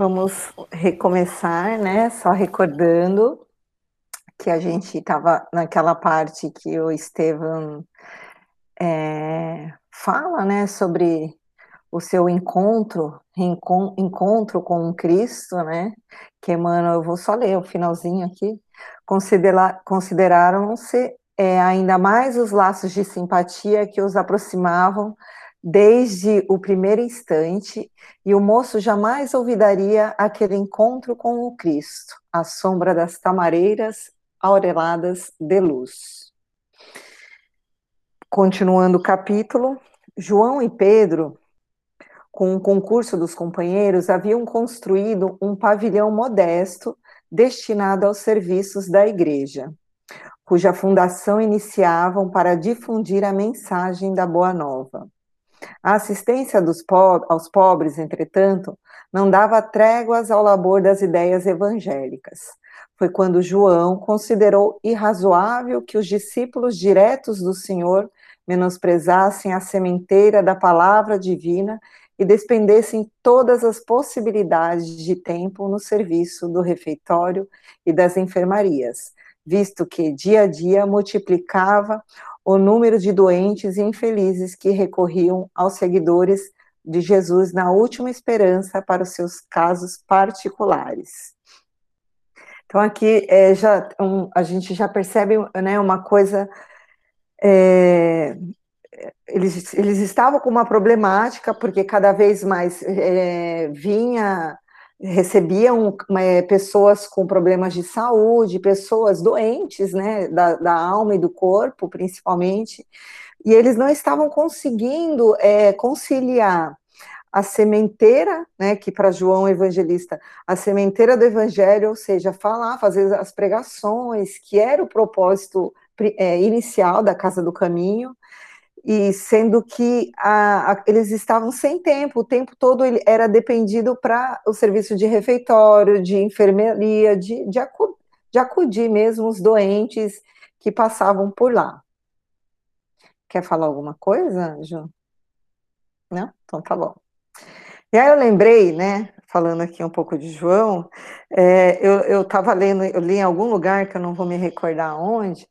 Vamos recomeçar, né? Só recordando que a gente estava naquela parte que o Estevam é, fala, né, sobre o seu encontro, encontro com Cristo, né? Que Emmanuel, eu vou só ler o finalzinho aqui. Considera, consideraram-se é, ainda mais os laços de simpatia que os aproximavam desde o primeiro instante, e o moço jamais olvidaria aquele encontro com o Cristo, à sombra das tamareiras aureladas de luz. Continuando o capítulo, João e Pedro, com o concurso dos companheiros, haviam construído um pavilhão modesto destinado aos serviços da igreja, cuja fundação iniciavam para difundir a mensagem da Boa Nova. A assistência po aos pobres, entretanto, não dava tréguas ao labor das ideias evangélicas. Foi quando João considerou irrazoável que os discípulos diretos do Senhor menosprezassem a sementeira da palavra divina e despendessem todas as possibilidades de tempo no serviço do refeitório e das enfermarias, visto que dia a dia multiplicava o número de doentes e infelizes que recorriam aos seguidores de Jesus na última esperança para os seus casos particulares. Então aqui é, já um, a gente já percebe né, uma coisa é, eles, eles estavam com uma problemática porque cada vez mais é, vinha recebiam é, pessoas com problemas de saúde, pessoas doentes, né, da, da, alma e do corpo, principalmente, e eles não estavam conseguindo é, conciliar a sementeira, né, que para João Evangelista, a sementeira do Evangelho, ou seja, falar, fazer as pregações, que era o propósito é, inicial da Casa do Caminho, e sendo que a, a, eles estavam sem tempo, o tempo todo ele era dependido para o serviço de refeitório, de enfermeria, de, de, acu, de acudir mesmo os doentes que passavam por lá. Quer falar alguma coisa, Ju? Não? Então tá bom. E aí eu lembrei, né, falando aqui um pouco de João, é, eu estava lendo, eu li em algum lugar, que eu não vou me recordar onde,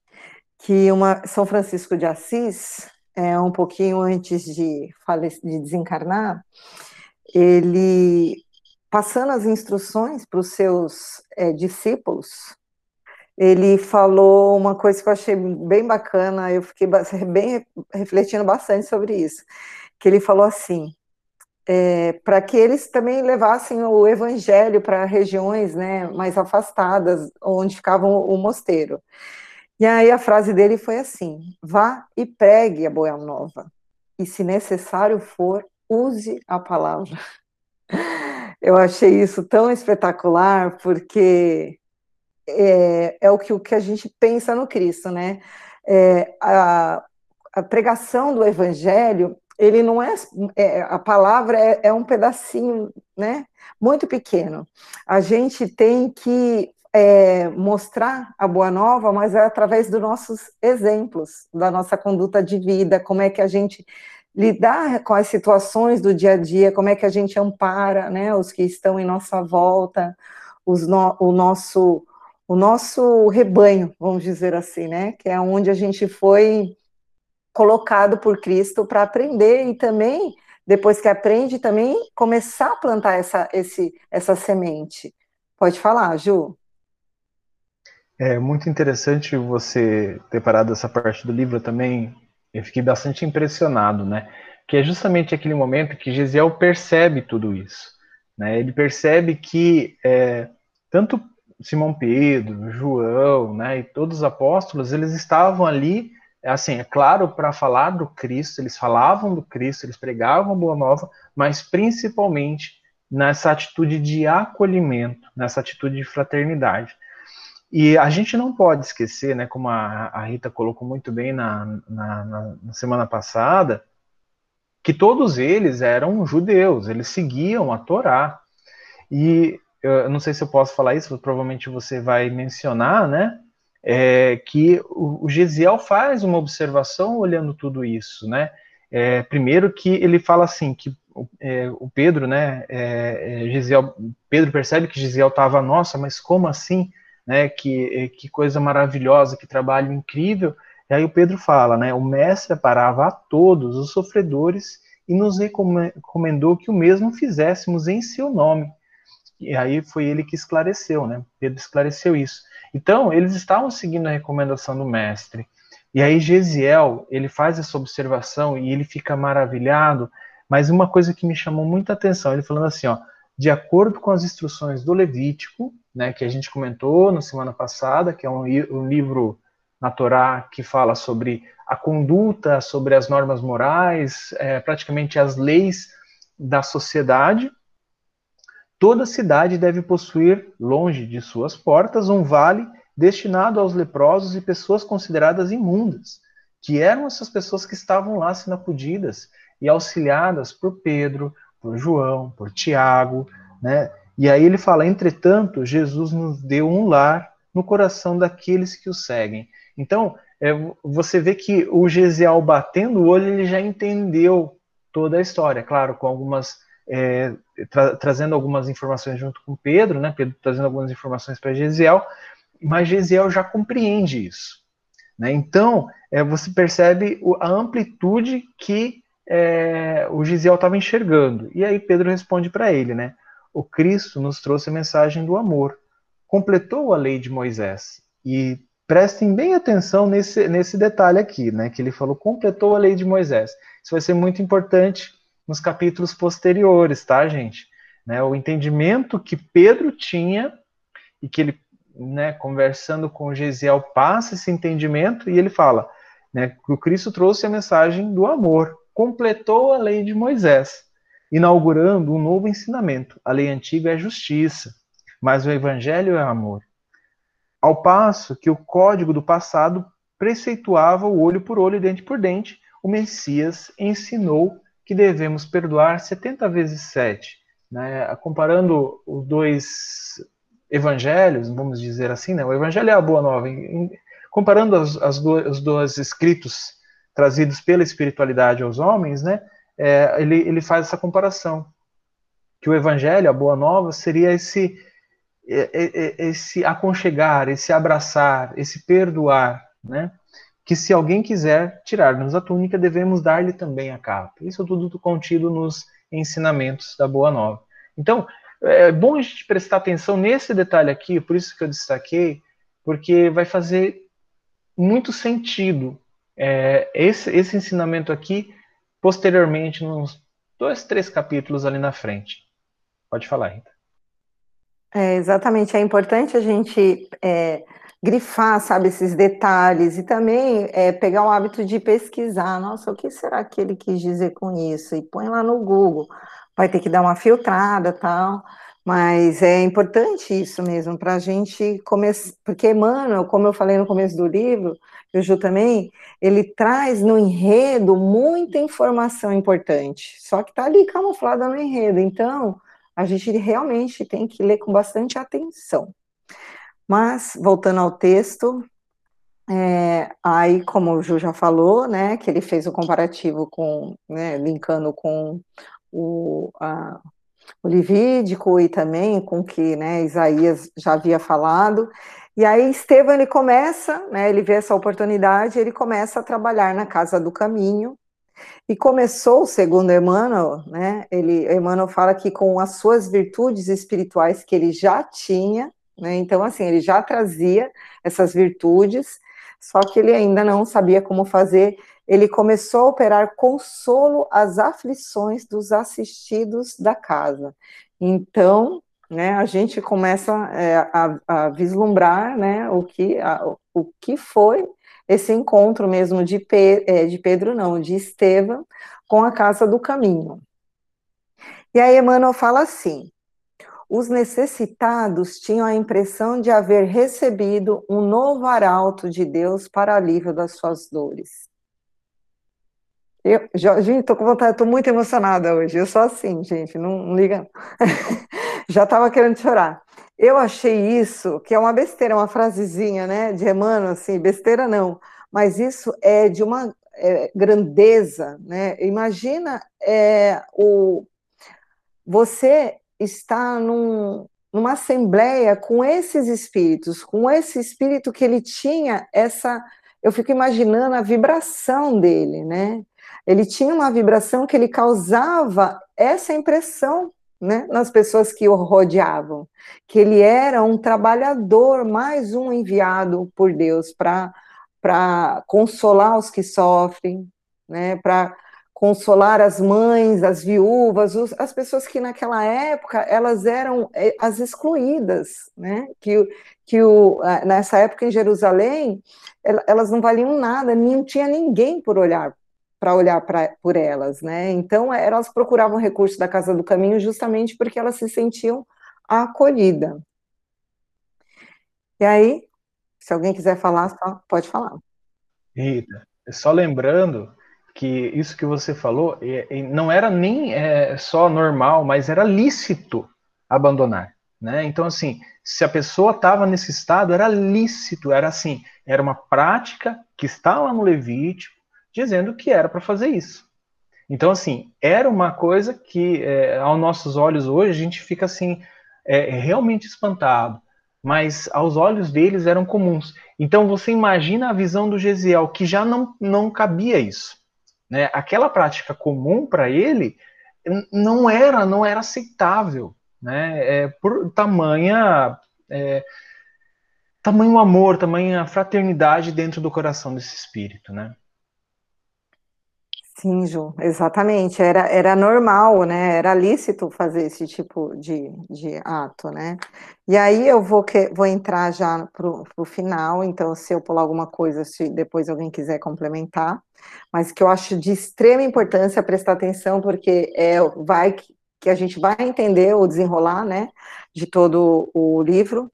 que uma São Francisco de Assis, é, um pouquinho antes de, de desencarnar, ele, passando as instruções para os seus é, discípulos, ele falou uma coisa que eu achei bem bacana, eu fiquei bem refletindo bastante sobre isso, que ele falou assim, é, para que eles também levassem o evangelho para regiões né, mais afastadas, onde ficava o mosteiro. E aí a frase dele foi assim: vá e pregue a boa nova, e se necessário for, use a palavra. Eu achei isso tão espetacular, porque é, é o, que, o que a gente pensa no Cristo, né? É, a, a pregação do evangelho, ele não é, é a palavra é, é, um pedacinho, né? Muito pequeno. A gente tem que é, mostrar a boa nova, mas é através dos nossos exemplos, da nossa conduta de vida, como é que a gente lidar com as situações do dia a dia, como é que a gente ampara, né, os que estão em nossa volta, no, o nosso o nosso rebanho, vamos dizer assim, né, que é onde a gente foi colocado por Cristo para aprender e também depois que aprende também começar a plantar essa esse essa semente. Pode falar, Ju. É muito interessante você ter parado essa parte do livro também. Eu fiquei bastante impressionado, né? Que é justamente aquele momento que Gesiel percebe tudo isso. Né? Ele percebe que é, tanto Simão Pedro, João, né, e todos os apóstolos, eles estavam ali, assim, é claro, para falar do Cristo, eles falavam do Cristo, eles pregavam a boa nova, mas principalmente nessa atitude de acolhimento, nessa atitude de fraternidade. E a gente não pode esquecer, né, como a, a Rita colocou muito bem na, na, na, semana passada, que todos eles eram judeus, eles seguiam a Torá. E eu não sei se eu posso falar isso, provavelmente você vai mencionar, né? É, que o, o Gesiel faz uma observação olhando tudo isso, né? É, primeiro que ele fala assim que é, o Pedro, né, é, é, Gisel, Pedro percebe que Gisel estava, nossa, mas como assim? Né, que, que coisa maravilhosa, que trabalho incrível. E aí o Pedro fala, né, o mestre parava a todos os sofredores e nos recomendou que o mesmo fizéssemos em seu nome. E aí foi ele que esclareceu, né? Pedro esclareceu isso. Então, eles estavam seguindo a recomendação do mestre. E aí Gesiel, ele faz essa observação e ele fica maravilhado, mas uma coisa que me chamou muita atenção, ele falando assim, ó, de acordo com as instruções do Levítico, né, que a gente comentou na semana passada, que é um, um livro na Torá que fala sobre a conduta, sobre as normas morais, é, praticamente as leis da sociedade, Toda cidade deve possuir, longe de suas portas, um vale destinado aos leprosos e pessoas consideradas imundas, que eram essas pessoas que estavam lá sendo acudidas e auxiliadas por Pedro, por João, por Tiago, né? E aí ele fala: entretanto, Jesus nos deu um lar no coração daqueles que o seguem. Então, é, você vê que o Gesiel batendo o olho, ele já entendeu toda a história, claro, com algumas é, tra trazendo algumas informações junto com Pedro, né? Pedro trazendo algumas informações para Gesiel, mas Gesiel já compreende isso. Né? Então, é, você percebe a amplitude que é, o Gisiel estava enxergando. E aí Pedro responde para ele, né? O Cristo nos trouxe a mensagem do amor, completou a lei de Moisés. E prestem bem atenção nesse, nesse detalhe aqui, né? Que ele falou, completou a lei de Moisés. Isso vai ser muito importante nos capítulos posteriores, tá, gente? Né, o entendimento que Pedro tinha e que ele, né, conversando com Gesiel, passa esse entendimento e ele fala né, que o Cristo trouxe a mensagem do amor, completou a lei de Moisés, inaugurando um novo ensinamento. A lei antiga é justiça, mas o evangelho é amor. Ao passo que o código do passado preceituava o olho por olho e dente por dente, o Messias ensinou que devemos perdoar 70 vezes 7. Né? Comparando os dois evangelhos, vamos dizer assim, né? o evangelho é a boa nova. Comparando as, as os dois escritos trazidos pela espiritualidade aos homens, né? É, ele, ele faz essa comparação. Que o evangelho, a boa nova, seria esse, esse aconchegar, esse abraçar, esse perdoar, né? que se alguém quiser tirar-nos a túnica, devemos dar-lhe também a capa. Isso tudo contido nos ensinamentos da Boa Nova. Então, é bom a gente prestar atenção nesse detalhe aqui, por isso que eu destaquei, porque vai fazer muito sentido é, esse, esse ensinamento aqui, posteriormente, nos dois, três capítulos ali na frente. Pode falar, Rita. É, exatamente, é importante a gente é, grifar, sabe, esses detalhes e também é, pegar o hábito de pesquisar. Nossa, o que será que ele quis dizer com isso? E põe lá no Google. Vai ter que dar uma filtrada, tal. Mas é importante isso mesmo para a gente começar, porque Emmanuel, como eu falei no começo do livro, o Ju também, ele traz no enredo muita informação importante, só que está ali camuflada no enredo. Então, a gente realmente tem que ler com bastante atenção. Mas, voltando ao texto, é, aí, como o Ju já falou, né, que ele fez o comparativo com, né, linkando com o, a, o e também com o que né, Isaías já havia falado. E aí Estevão ele começa, né, ele vê essa oportunidade, ele começa a trabalhar na Casa do Caminho, e começou, segundo Emmanuel, né, ele, Emmanuel fala que com as suas virtudes espirituais que ele já tinha, né? Então, assim, ele já trazia essas virtudes, só que ele ainda não sabia como fazer. Ele começou a operar consolo às aflições dos assistidos da casa. Então, né, a gente começa é, a, a, vislumbrar né, o, que, a, o que foi esse encontro mesmo de, Pe, é, de Pedro, não, de Estevão, com a Casa do Caminho. E aí Emmanuel fala assim, os necessitados tinham a impressão de haver recebido um novo arauto de Deus para alívio das suas dores. Eu, gente, tô com vontade, tô muito emocionada hoje. Eu sou assim, gente, não, não liga. Já estava querendo chorar. Eu achei isso, que é uma besteira, uma frasezinha, né, de Emmanuel, assim, besteira não, mas isso é de uma é, grandeza, né? Imagina é, o, você está num, numa assembleia com esses espíritos, com esse espírito que ele tinha essa, eu fico imaginando a vibração dele, né? Ele tinha uma vibração que ele causava essa impressão né, nas pessoas que o rodeavam, que ele era um trabalhador, mais um enviado por Deus para consolar os que sofrem, né, para consolar as mães, as viúvas, os, as pessoas que naquela época elas eram é, as excluídas, né, que, que o, nessa época em Jerusalém elas não valiam nada, não tinha ninguém por olhar para olhar pra, por elas, né? Então elas procuravam recursos da Casa do Caminho justamente porque elas se sentiam acolhidas. E aí, se alguém quiser falar, pode falar. Rita, só lembrando que isso que você falou não era nem é, só normal, mas era lícito abandonar, né? Então assim, se a pessoa estava nesse estado, era lícito, era assim, era uma prática que está lá no Levítico dizendo que era para fazer isso. Então, assim, era uma coisa que, é, aos nossos olhos hoje, a gente fica assim, é, realmente espantado. Mas aos olhos deles eram comuns. Então, você imagina a visão do Gesiel, que já não, não cabia isso. Né? Aquela prática comum para ele não era, não era aceitável. Né? É, por tamanha. É, tamanho amor, tamanha fraternidade dentro do coração desse espírito, né? Sim, Ju, exatamente. Era, era normal, né? Era lícito fazer esse tipo de, de ato, né? E aí eu vou, que, vou entrar já para o final, então se eu pular alguma coisa, se depois alguém quiser complementar, mas que eu acho de extrema importância prestar atenção, porque é, vai que, que a gente vai entender o desenrolar, né, de todo o livro.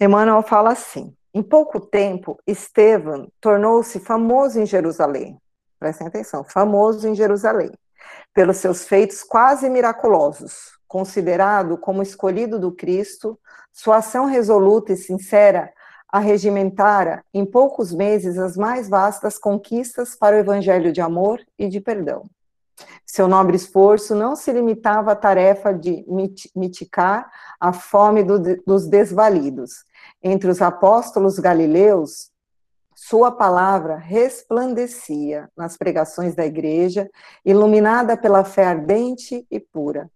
Emmanuel fala assim: em pouco tempo, Estevam tornou-se famoso em Jerusalém prestem atenção, famoso em Jerusalém, pelos seus feitos quase miraculosos. Considerado como escolhido do Cristo, sua ação resoluta e sincera arregimentara em poucos meses as mais vastas conquistas para o evangelho de amor e de perdão. Seu nobre esforço não se limitava à tarefa de mitigar a fome do, dos desvalidos. Entre os apóstolos galileus, sua palavra resplandecia nas pregações da igreja, iluminada pela fé ardente e pura.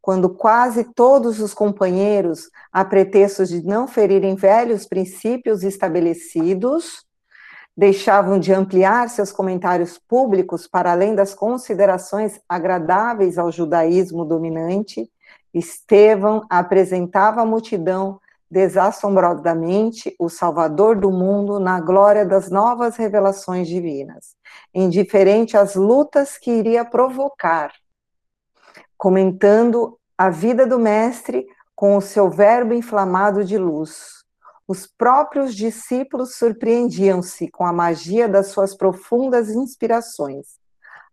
Quando quase todos os companheiros, a pretexto de não ferirem velhos princípios estabelecidos, deixavam de ampliar seus comentários públicos para além das considerações agradáveis ao judaísmo dominante, Estevão apresentava à multidão desassombrosamente o Salvador do mundo na glória das novas revelações divinas, indiferente às lutas que iria provocar, comentando a vida do Mestre com o seu verbo inflamado de luz. Os próprios discípulos surpreendiam-se com a magia das suas profundas inspirações,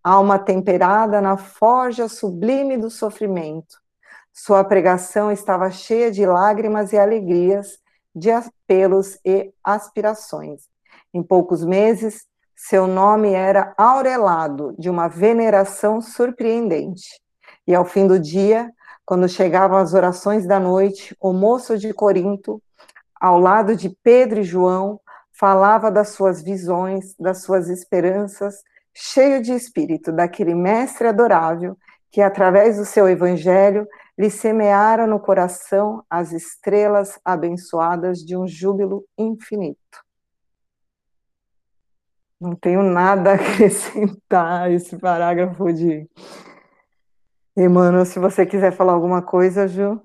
alma temperada na forja sublime do sofrimento, sua pregação estava cheia de lágrimas e alegrias, de apelos e aspirações. Em poucos meses, seu nome era aurelado de uma veneração surpreendente. E ao fim do dia, quando chegavam as orações da noite, o moço de Corinto, ao lado de Pedro e João, falava das suas visões, das suas esperanças, cheio de espírito, daquele mestre adorável que, através do seu evangelho, lhe semeara no coração as estrelas abençoadas de um júbilo infinito. Não tenho nada a acrescentar a esse parágrafo de Emmanuel. Se você quiser falar alguma coisa, Ju.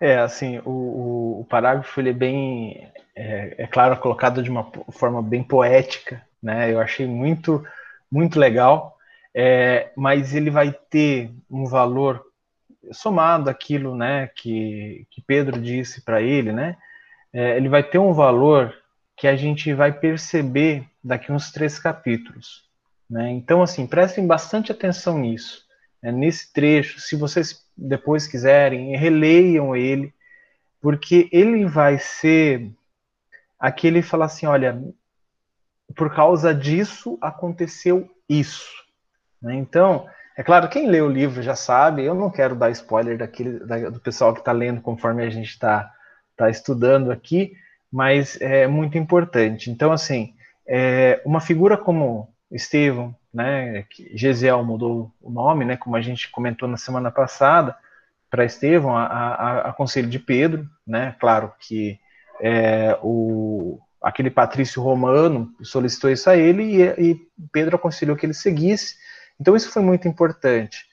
É, assim, o, o, o parágrafo ele é bem, é, é, claro, colocado de uma forma bem poética, né? Eu achei muito, muito legal, é, mas ele vai ter um valor somado aquilo né, que, que Pedro disse para ele, né, é, ele vai ter um valor que a gente vai perceber daqui uns três capítulos. Né? Então, assim, prestem bastante atenção nisso. Né? Nesse trecho, se vocês depois quiserem, releiam ele, porque ele vai ser aquele falar assim, olha, por causa disso aconteceu isso. Né? Então, é claro, quem lê o livro já sabe, eu não quero dar spoiler daquele, da, do pessoal que está lendo conforme a gente está tá estudando aqui, mas é muito importante. Então, assim, é, uma figura como Estevão, né, que Gesiel mudou o nome, né, como a gente comentou na semana passada, para Estevão, a, a, a, conselho de Pedro, né, claro que é, o, aquele patrício romano solicitou isso a ele e, e Pedro aconselhou que ele seguisse, então isso foi muito importante.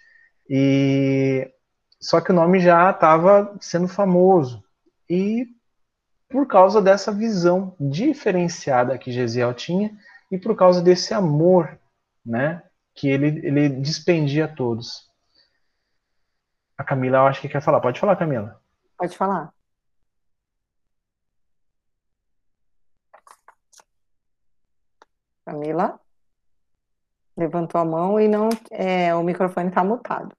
E só que o nome já estava sendo famoso e por causa dessa visão diferenciada que Gesiel tinha e por causa desse amor, né, que ele, ele despendia a todos. A Camila, eu acho que quer falar. Pode falar, Camila. Pode falar. Camila? Levantou a mão e não, é, o microfone está mutado.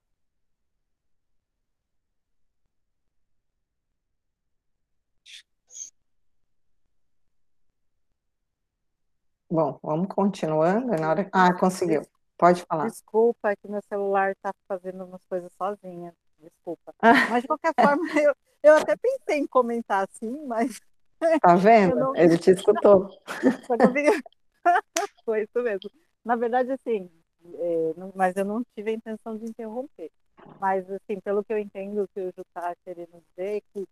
Bom, vamos continuando. Na hora... Ah, conseguiu. Pode falar. Desculpa, é que meu celular está fazendo umas coisas sozinha. Desculpa. Mas, de qualquer forma, eu, eu até pensei em comentar assim, mas. Tá vendo? Não... Ele te escutou. Foi isso mesmo. Na verdade, assim, é, não, mas eu não tive a intenção de interromper. Mas, assim, pelo que eu entendo, que o Ju está querendo dizer, é que,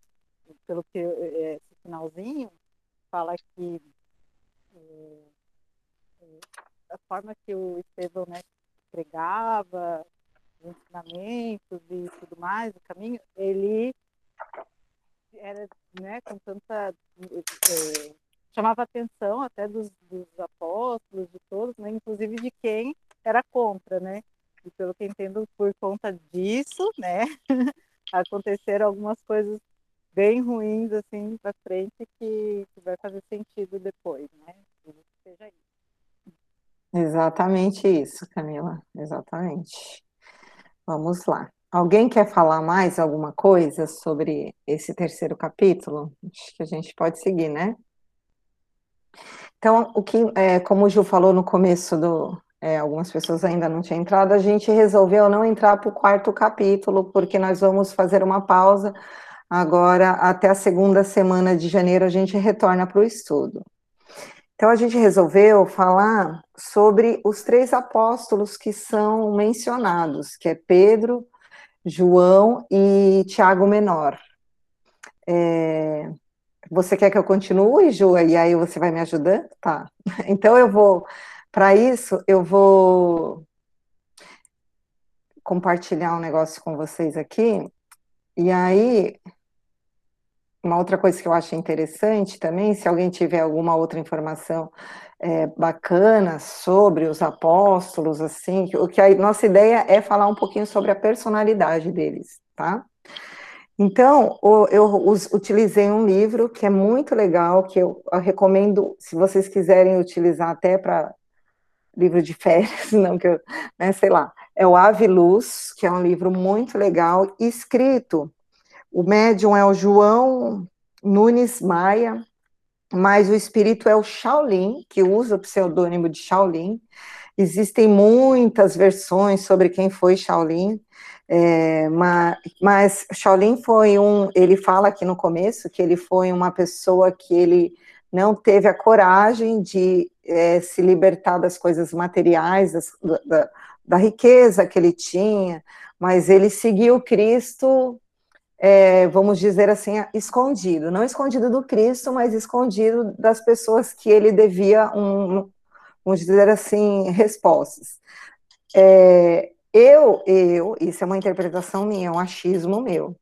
pelo que é, esse finalzinho, fala que é, a forma que o Estevão né, pregava, os ensinamentos e tudo mais, o caminho, ele era né, com tanta. É, chamava atenção até dos, dos, apóstolos, de todos, né, inclusive de quem era contra, né? E pelo que entendo, por conta disso, né, aconteceram algumas coisas bem ruins assim para frente que, que vai fazer sentido depois, né? Seja isso. Exatamente isso, Camila. Exatamente. Vamos lá. Alguém quer falar mais alguma coisa sobre esse terceiro capítulo? Acho que a gente pode seguir, né? Então, o que, é, como o Gil falou no começo do, é, algumas pessoas ainda não tinham entrado, a gente resolveu não entrar para o quarto capítulo, porque nós vamos fazer uma pausa. Agora, até a segunda semana de janeiro, a gente retorna para o estudo. Então a gente resolveu falar sobre os três apóstolos que são mencionados, que é Pedro, João e Tiago Menor. É... Você quer que eu continue, Ju? E aí você vai me ajudando? Tá. Então eu vou, para isso, eu vou compartilhar um negócio com vocês aqui. E aí uma outra coisa que eu acho interessante também, se alguém tiver alguma outra informação é, bacana sobre os apóstolos, assim, o que a nossa ideia é falar um pouquinho sobre a personalidade deles, tá? Então, eu utilizei um livro que é muito legal, que eu recomendo, se vocês quiserem utilizar até para livro de férias, não que eu, né, sei lá, é o Ave Luz, que é um livro muito legal, escrito o médium é o João Nunes Maia, mas o espírito é o Shaolin, que usa o pseudônimo de Shaolin. Existem muitas versões sobre quem foi Shaolin, é, mas, mas Shaolin foi um. Ele fala aqui no começo que ele foi uma pessoa que ele não teve a coragem de é, se libertar das coisas materiais, das, da, da riqueza que ele tinha, mas ele seguiu Cristo é, vamos dizer assim, escondido, não escondido do Cristo, mas escondido das pessoas que ele devia, um, vamos dizer assim, respostas. É, eu, eu, isso é uma interpretação minha, é um achismo meu.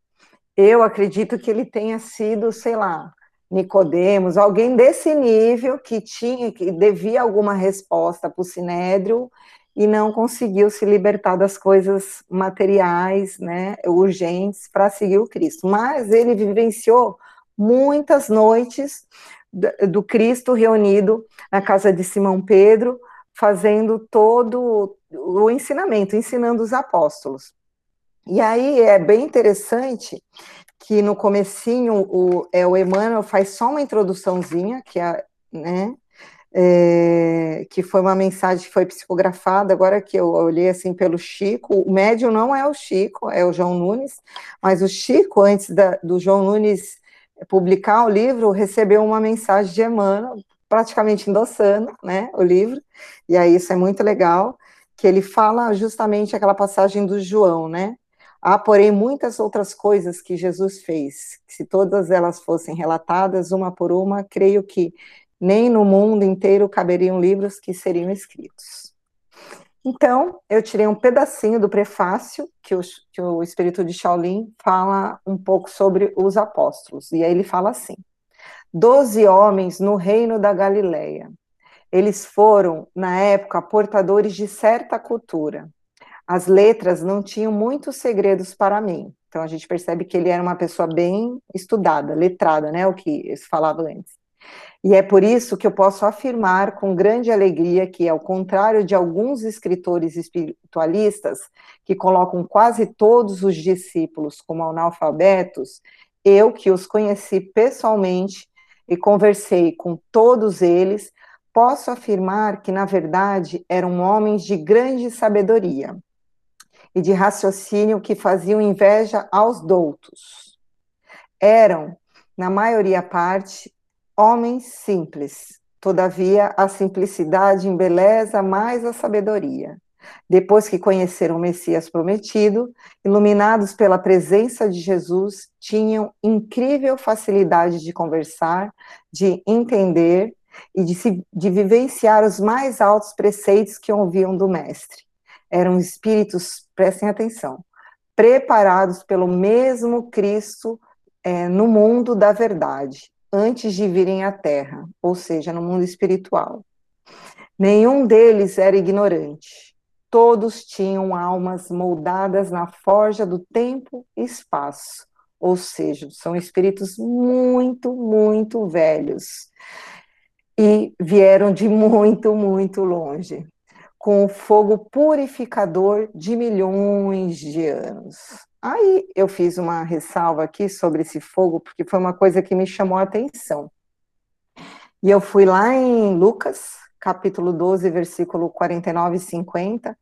Eu acredito que ele tenha sido, sei lá, Nicodemos, alguém desse nível que tinha, que devia alguma resposta para o Sinédrio e não conseguiu se libertar das coisas materiais, né, urgentes para seguir o Cristo. Mas ele vivenciou muitas noites do Cristo reunido na casa de Simão Pedro, fazendo todo o ensinamento, ensinando os apóstolos. E aí é bem interessante que no comecinho o, é, o Emmanuel faz só uma introduçãozinha, que é, né, é, que foi uma mensagem que foi psicografada, agora que eu olhei assim pelo Chico, o médium não é o Chico, é o João Nunes, mas o Chico, antes da, do João Nunes publicar o livro, recebeu uma mensagem de Emmanuel, praticamente endossando né, o livro, e aí isso é muito legal, que ele fala justamente aquela passagem do João, né? Há, porém, muitas outras coisas que Jesus fez. Se todas elas fossem relatadas, uma por uma, creio que nem no mundo inteiro caberiam livros que seriam escritos. Então, eu tirei um pedacinho do prefácio que o, que o Espírito de Shaolin fala um pouco sobre os apóstolos. E aí ele fala assim: Doze homens no reino da Galileia. Eles foram, na época, portadores de certa cultura. As letras não tinham muitos segredos para mim. Então a gente percebe que ele era uma pessoa bem estudada, letrada, né? O que eles falavam antes. E é por isso que eu posso afirmar com grande alegria que, ao contrário de alguns escritores espiritualistas que colocam quase todos os discípulos como analfabetos, eu que os conheci pessoalmente e conversei com todos eles, posso afirmar que, na verdade, eram homens de grande sabedoria e de raciocínio que faziam inveja aos doutos. Eram, na maioria parte, homens simples. Todavia, a simplicidade embeleza mais a sabedoria. Depois que conheceram o Messias prometido, iluminados pela presença de Jesus, tinham incrível facilidade de conversar, de entender e de, se, de vivenciar os mais altos preceitos que ouviam do Mestre. Eram espíritos, prestem atenção, preparados pelo mesmo Cristo é, no mundo da verdade, antes de virem à Terra, ou seja, no mundo espiritual. Nenhum deles era ignorante. Todos tinham almas moldadas na forja do tempo e espaço, ou seja, são espíritos muito, muito velhos e vieram de muito, muito longe, com o fogo purificador de milhões de anos. Aí eu fiz uma ressalva aqui sobre esse fogo, porque foi uma coisa que me chamou a atenção. E eu fui lá em Lucas, capítulo 12, versículo 49 e 50,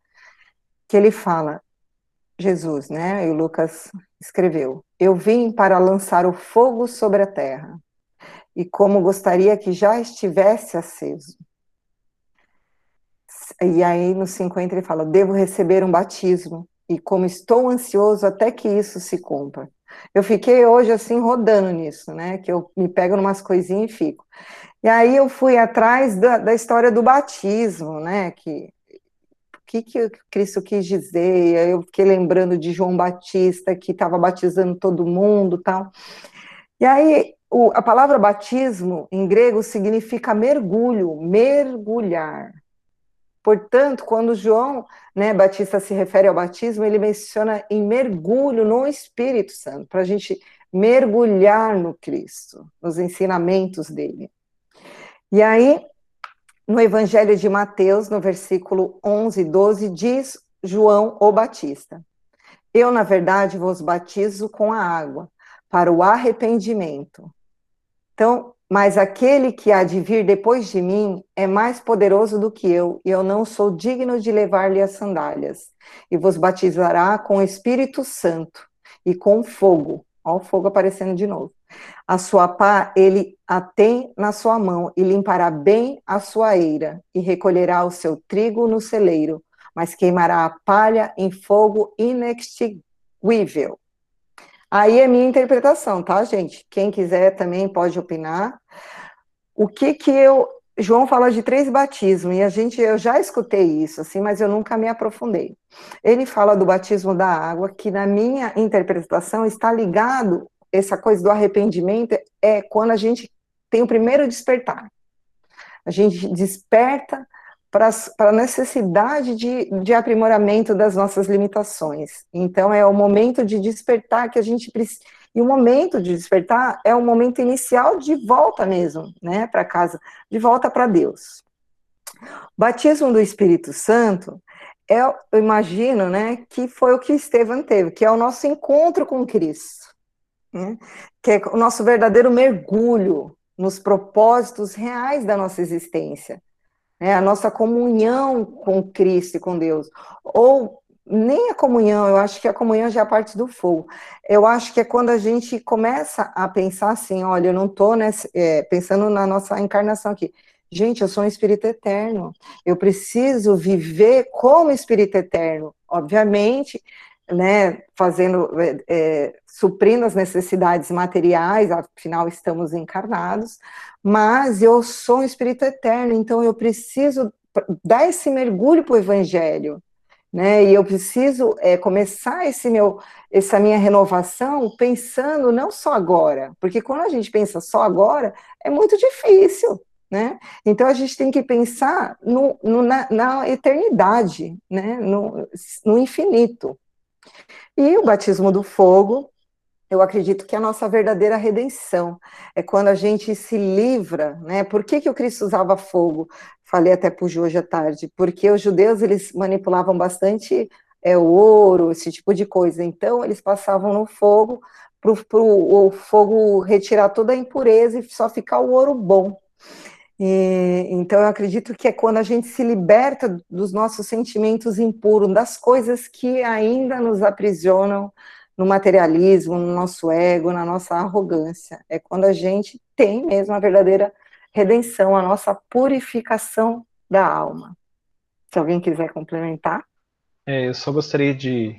que ele fala, Jesus, né? E Lucas escreveu: Eu vim para lançar o fogo sobre a terra, e como gostaria que já estivesse aceso. E aí no 50 ele fala: Devo receber um batismo e como estou ansioso até que isso se cumpra. Eu fiquei hoje assim rodando nisso, né? Que eu me pego umas coisinhas e fico. E aí eu fui atrás da, da história do batismo, né? Que o que, que Cristo quis dizer? Eu fiquei lembrando de João Batista que estava batizando todo mundo, tal. E aí o, a palavra batismo em grego significa mergulho, mergulhar. Portanto, quando João né, Batista se refere ao batismo, ele menciona em mergulho no Espírito Santo, para a gente mergulhar no Cristo, nos ensinamentos dele. E aí, no Evangelho de Mateus, no versículo 11 e 12, diz João o Batista: Eu, na verdade, vos batizo com a água, para o arrependimento. Então, mas aquele que há de vir depois de mim é mais poderoso do que eu, e eu não sou digno de levar-lhe as sandálias. E vos batizará com o Espírito Santo e com fogo. Olha o fogo aparecendo de novo. A sua pá ele a tem na sua mão, e limpará bem a sua eira, e recolherá o seu trigo no celeiro, mas queimará a palha em fogo inextinguível. Aí é minha interpretação, tá, gente? Quem quiser também pode opinar. O que que eu João fala de três batismos e a gente eu já escutei isso assim, mas eu nunca me aprofundei. Ele fala do batismo da água, que na minha interpretação está ligado essa coisa do arrependimento é quando a gente tem o primeiro despertar. A gente desperta para a necessidade de, de aprimoramento das nossas limitações. Então, é o momento de despertar que a gente precisa. E o momento de despertar é o momento inicial de volta mesmo, né, para casa, de volta para Deus. O batismo do Espírito Santo, é, eu imagino, né, que foi o que Estevão teve, que é o nosso encontro com Cristo, né, que é o nosso verdadeiro mergulho nos propósitos reais da nossa existência, né? a nossa comunhão com Cristo e com Deus, ou nem a comunhão, eu acho que a comunhão já é parte do fogo. Eu acho que é quando a gente começa a pensar assim, olha, eu não estou é, pensando na nossa encarnação aqui. Gente, eu sou um espírito eterno. Eu preciso viver como espírito eterno. Obviamente, né, fazendo, é, é, suprindo as necessidades materiais, afinal estamos encarnados, mas eu sou um espírito eterno, então eu preciso dar esse mergulho para o evangelho, né, e eu preciso é, começar esse meu, essa minha renovação pensando não só agora, porque quando a gente pensa só agora, é muito difícil, né? Então a gente tem que pensar no, no, na, na, eternidade, né? no, no infinito. E o batismo do fogo, eu acredito que é a nossa verdadeira redenção. É quando a gente se livra, né? Por que, que o Cristo usava fogo? Falei até para o hoje à tarde. Porque os judeus, eles manipulavam bastante é, o ouro, esse tipo de coisa. Então, eles passavam no fogo para o fogo retirar toda a impureza e só ficar o ouro bom. E, então, eu acredito que é quando a gente se liberta dos nossos sentimentos impuros, das coisas que ainda nos aprisionam no materialismo, no nosso ego, na nossa arrogância. É quando a gente tem mesmo a verdadeira redenção, a nossa purificação da alma. Se alguém quiser complementar. É, eu só gostaria de,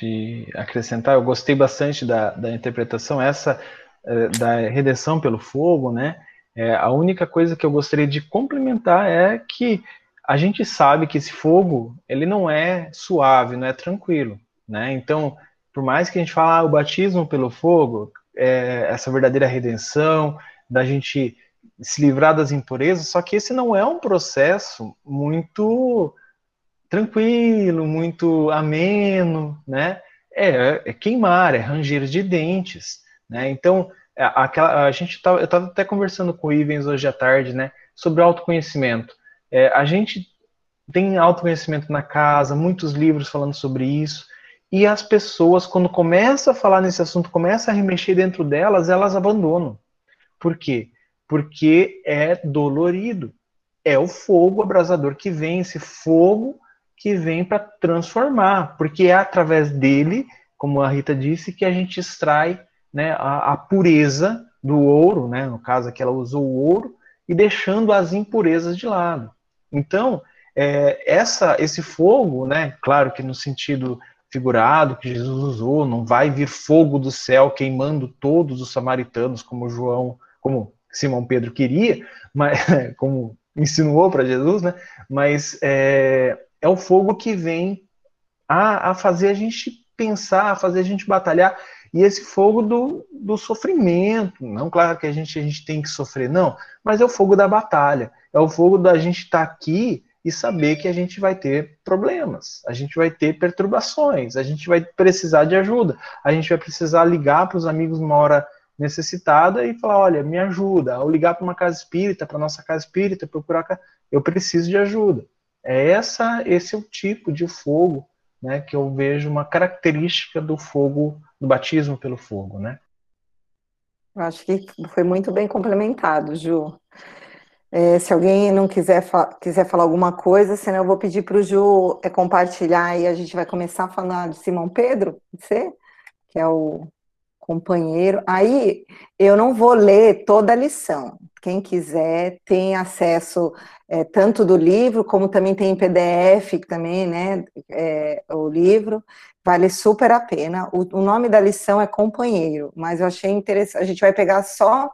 de acrescentar, eu gostei bastante da, da interpretação, essa é, da redenção pelo fogo, né? É, a única coisa que eu gostaria de complementar é que a gente sabe que esse fogo ele não é suave, não é tranquilo, né? Então, por mais que a gente fale ah, o batismo pelo fogo, é, essa verdadeira redenção, da gente se livrar das impurezas, só que esse não é um processo muito tranquilo, muito ameno, né? É, é queimar, é ranger de dentes, né? Então, aquela, a gente tá, eu estava até conversando com o Ivens hoje à tarde, né, sobre autoconhecimento. É, a gente tem autoconhecimento na casa, muitos livros falando sobre isso, e as pessoas, quando começam a falar nesse assunto, começam a remexer dentro delas, elas abandonam. Por quê? Porque é dolorido. É o fogo abrasador que vem, esse fogo que vem para transformar, porque é através dele, como a Rita disse, que a gente extrai né, a, a, pureza do ouro, né, no caso aqui ela usou o ouro, e deixando as impurezas de lado. Então, é, essa, esse fogo, né, claro que no sentido figurado que Jesus usou, não vai vir fogo do céu queimando todos os samaritanos, como João, como Simão Pedro queria, mas como insinuou para Jesus, né? Mas é, é o fogo que vem a, a fazer a gente pensar, a fazer a gente batalhar e esse fogo do, do sofrimento. Não, claro que a gente, a gente tem que sofrer, não, mas é o fogo da batalha. É o fogo da gente estar tá aqui e saber que a gente vai ter problemas, a gente vai ter perturbações, a gente vai precisar de ajuda, a gente vai precisar ligar para os amigos numa hora necessitada e falar, olha, me ajuda, ou ligar para uma casa espírita, para nossa casa espírita, procurar, eu preciso de ajuda. É essa, esse é o tipo de fogo, né, que eu vejo uma característica do fogo do batismo pelo fogo, né? Eu acho que foi muito bem complementado, Ju. É, se alguém não quiser, fa quiser falar alguma coisa, senão eu vou pedir para o Ju é, compartilhar e a gente vai começar a falar de Simão Pedro, você, que é o companheiro. Aí eu não vou ler toda a lição. Quem quiser tem acesso é, tanto do livro como também tem em PDF também, né? É, o livro vale super a pena. O, o, nome da lição é companheiro, mas eu achei interessante. A gente vai pegar só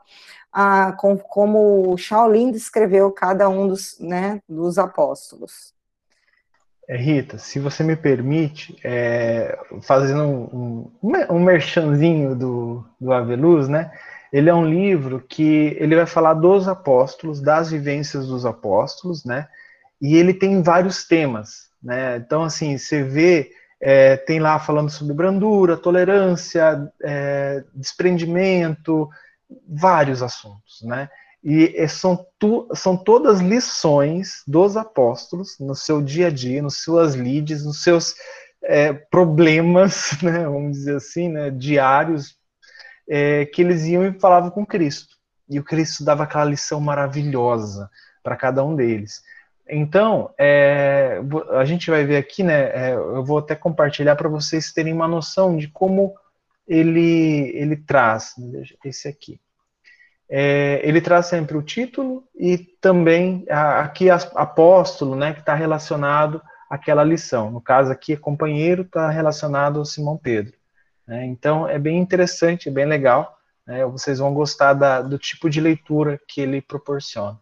a, com, como o Shaolin descreveu cada um dos, né, dos apóstolos. É, Rita, se você me permite, é, fazendo um, um, um merchanzinho do, do Aveluz, né? Ele é um livro que ele vai falar dos apóstolos, das vivências dos apóstolos, né? E ele tem vários temas, né? Então, assim, você vê, é, tem lá falando sobre brandura, tolerância, é, desprendimento, vários assuntos, né? E são, tu, são todas lições dos apóstolos no seu dia a dia, nas suas lides, nos seus é, problemas, né, vamos dizer assim, né, diários, é, que eles iam e falavam com Cristo. e o Cristo dava aquela lição maravilhosa para cada um deles. Então, é, a gente vai ver aqui, né? Eu vou até compartilhar para vocês terem uma noção de como ele, ele traz. Esse aqui. É, ele traz sempre o título e também aqui apóstolo, né? Que está relacionado àquela lição. No caso aqui, companheiro está relacionado ao Simão Pedro. Né? Então, é bem interessante, é bem legal. Né? Vocês vão gostar da, do tipo de leitura que ele proporciona.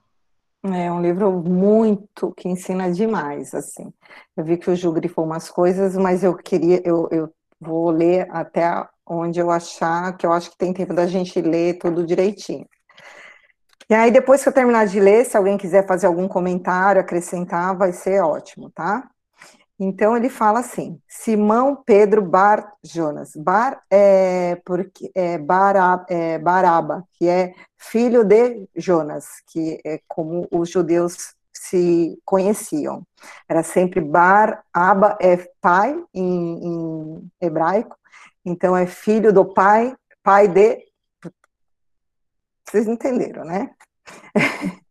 É um livro muito que ensina demais, assim. Eu vi que o Ju grifou umas coisas, mas eu queria, eu, eu vou ler até onde eu achar, que eu acho que tem tempo da gente ler tudo direitinho. E aí, depois que eu terminar de ler, se alguém quiser fazer algum comentário, acrescentar, vai ser ótimo, tá? Então ele fala assim: Simão Pedro Bar Jonas. Bar é porque é, é Baraba, que é filho de Jonas, que é como os judeus se conheciam. Era sempre Bar Aba é pai em, em hebraico, então é filho do pai, pai de vocês entenderam, né?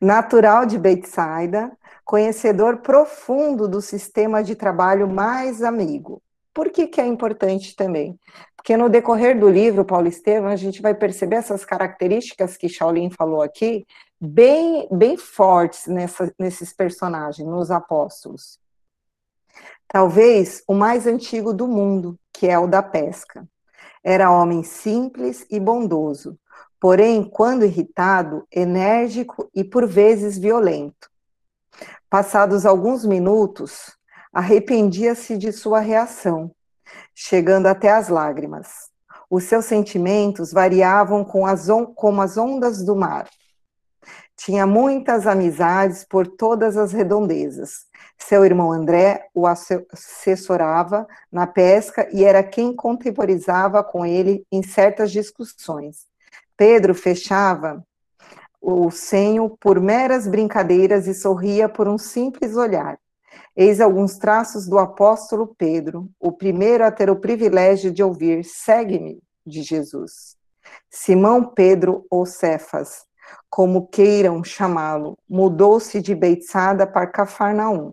Natural de Betsaida, conhecedor profundo do sistema de trabalho mais amigo. Por que, que é importante também? Porque no decorrer do livro, Paulo Estevam, a gente vai perceber essas características que Shaolin falou aqui, bem, bem fortes nessa, nesses personagens, nos apóstolos. Talvez o mais antigo do mundo, que é o da pesca. Era homem simples e bondoso, porém, quando irritado, enérgico e por vezes violento. Passados alguns minutos, arrependia-se de sua reação, chegando até as lágrimas. Os seus sentimentos variavam com as como as ondas do mar. Tinha muitas amizades por todas as redondezas. Seu irmão André o assessorava na pesca e era quem contemporizava com ele em certas discussões. Pedro fechava o senho por meras brincadeiras e sorria por um simples olhar. Eis alguns traços do apóstolo Pedro, o primeiro a ter o privilégio de ouvir: segue-me, de Jesus. Simão Pedro ou Cefas, como queiram chamá-lo, mudou-se de Beitzada para Cafarnaum,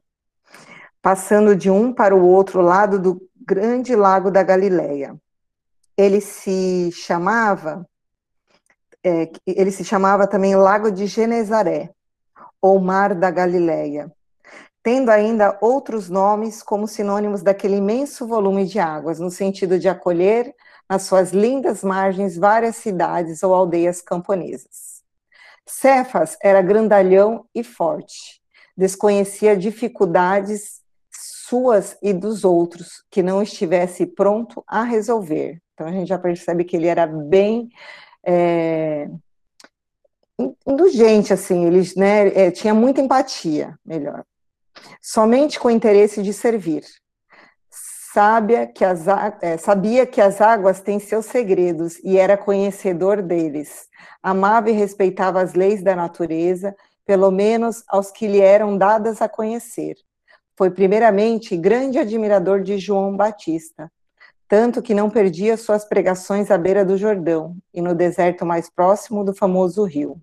passando de um para o outro lado do grande lago da Galileia. Ele se chamava é, ele se chamava também Lago de Genezaré, ou Mar da Galileia, tendo ainda outros nomes como sinônimos daquele imenso volume de águas, no sentido de acolher nas suas lindas margens várias cidades ou aldeias camponesas. Cefas era grandalhão e forte, desconhecia dificuldades suas e dos outros que não estivesse pronto a resolver. Então a gente já percebe que ele era bem é, indulgente, assim, eles, né, é, tinha muita empatia, melhor. Somente com o interesse de servir. Sábia que as, é, sabia que as águas têm seus segredos e era conhecedor deles. Amava e respeitava as leis da natureza, pelo menos aos que lhe eram dadas a conhecer. Foi primeiramente grande admirador de João Batista, tanto que não perdia suas pregações à beira do Jordão e no deserto mais próximo do famoso rio.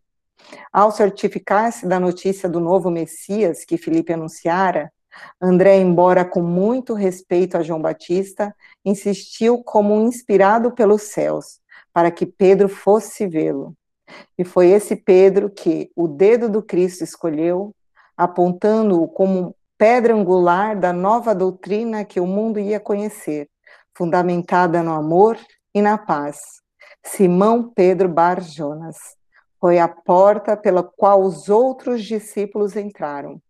Ao certificar-se da notícia do novo Messias que Filipe anunciara, André, embora com muito respeito a João Batista, insistiu como inspirado pelos céus, para que Pedro fosse vê-lo. E foi esse Pedro que o dedo do Cristo escolheu, apontando-o como pedra angular da nova doutrina que o mundo ia conhecer, fundamentada no amor e na paz. Simão Pedro Bar Jonas foi a porta pela qual os outros discípulos entraram.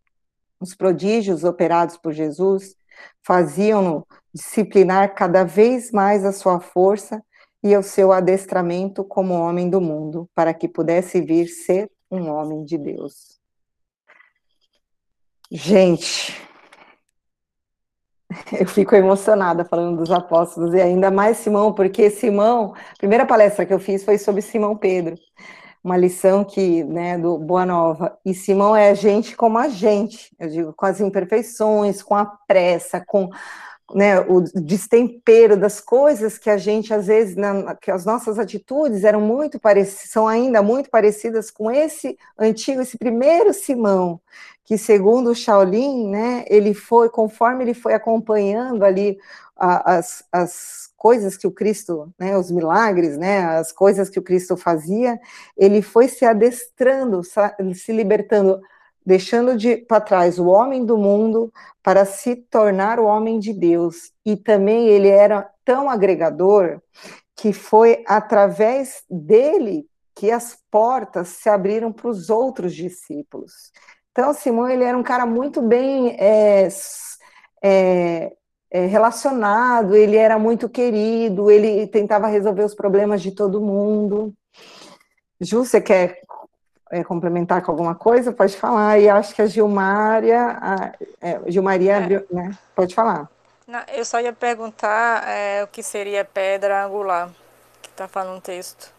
Os prodígios operados por Jesus faziam-no disciplinar cada vez mais a sua força e o seu adestramento como homem do mundo, para que pudesse vir ser um homem de Deus. Gente, eu fico emocionada falando dos apóstolos, e ainda mais Simão, porque Simão, a primeira palestra que eu fiz foi sobre Simão Pedro, uma lição que, né, do Boa Nova, e Simão é gente como a gente, eu digo, com as imperfeições, com a pressa, com né, o destempero das coisas que a gente às vezes na, que as nossas atitudes eram muito parecidas, são ainda muito parecidas com esse antigo, esse primeiro Simão, que segundo o Shaolin, né, ele foi conforme ele foi acompanhando ali a, as, as coisas que o Cristo, né, os milagres, né, as coisas que o Cristo fazia, ele foi se adestrando, se libertando deixando de para trás o homem do mundo para se tornar o homem de Deus. E também ele era tão agregador que foi através dele que as portas se abriram para os outros discípulos. Então, Simão ele era um cara muito bem é, é, é, relacionado, ele era muito querido, ele tentava resolver os problemas de todo mundo. Ju, você quer é, complementar com alguma coisa, pode falar. E acho que a Gilmária, a, é, Gilmaria, é. né? Pode falar. Não, eu só ia perguntar é, o que seria pedra angular, que está falando no texto.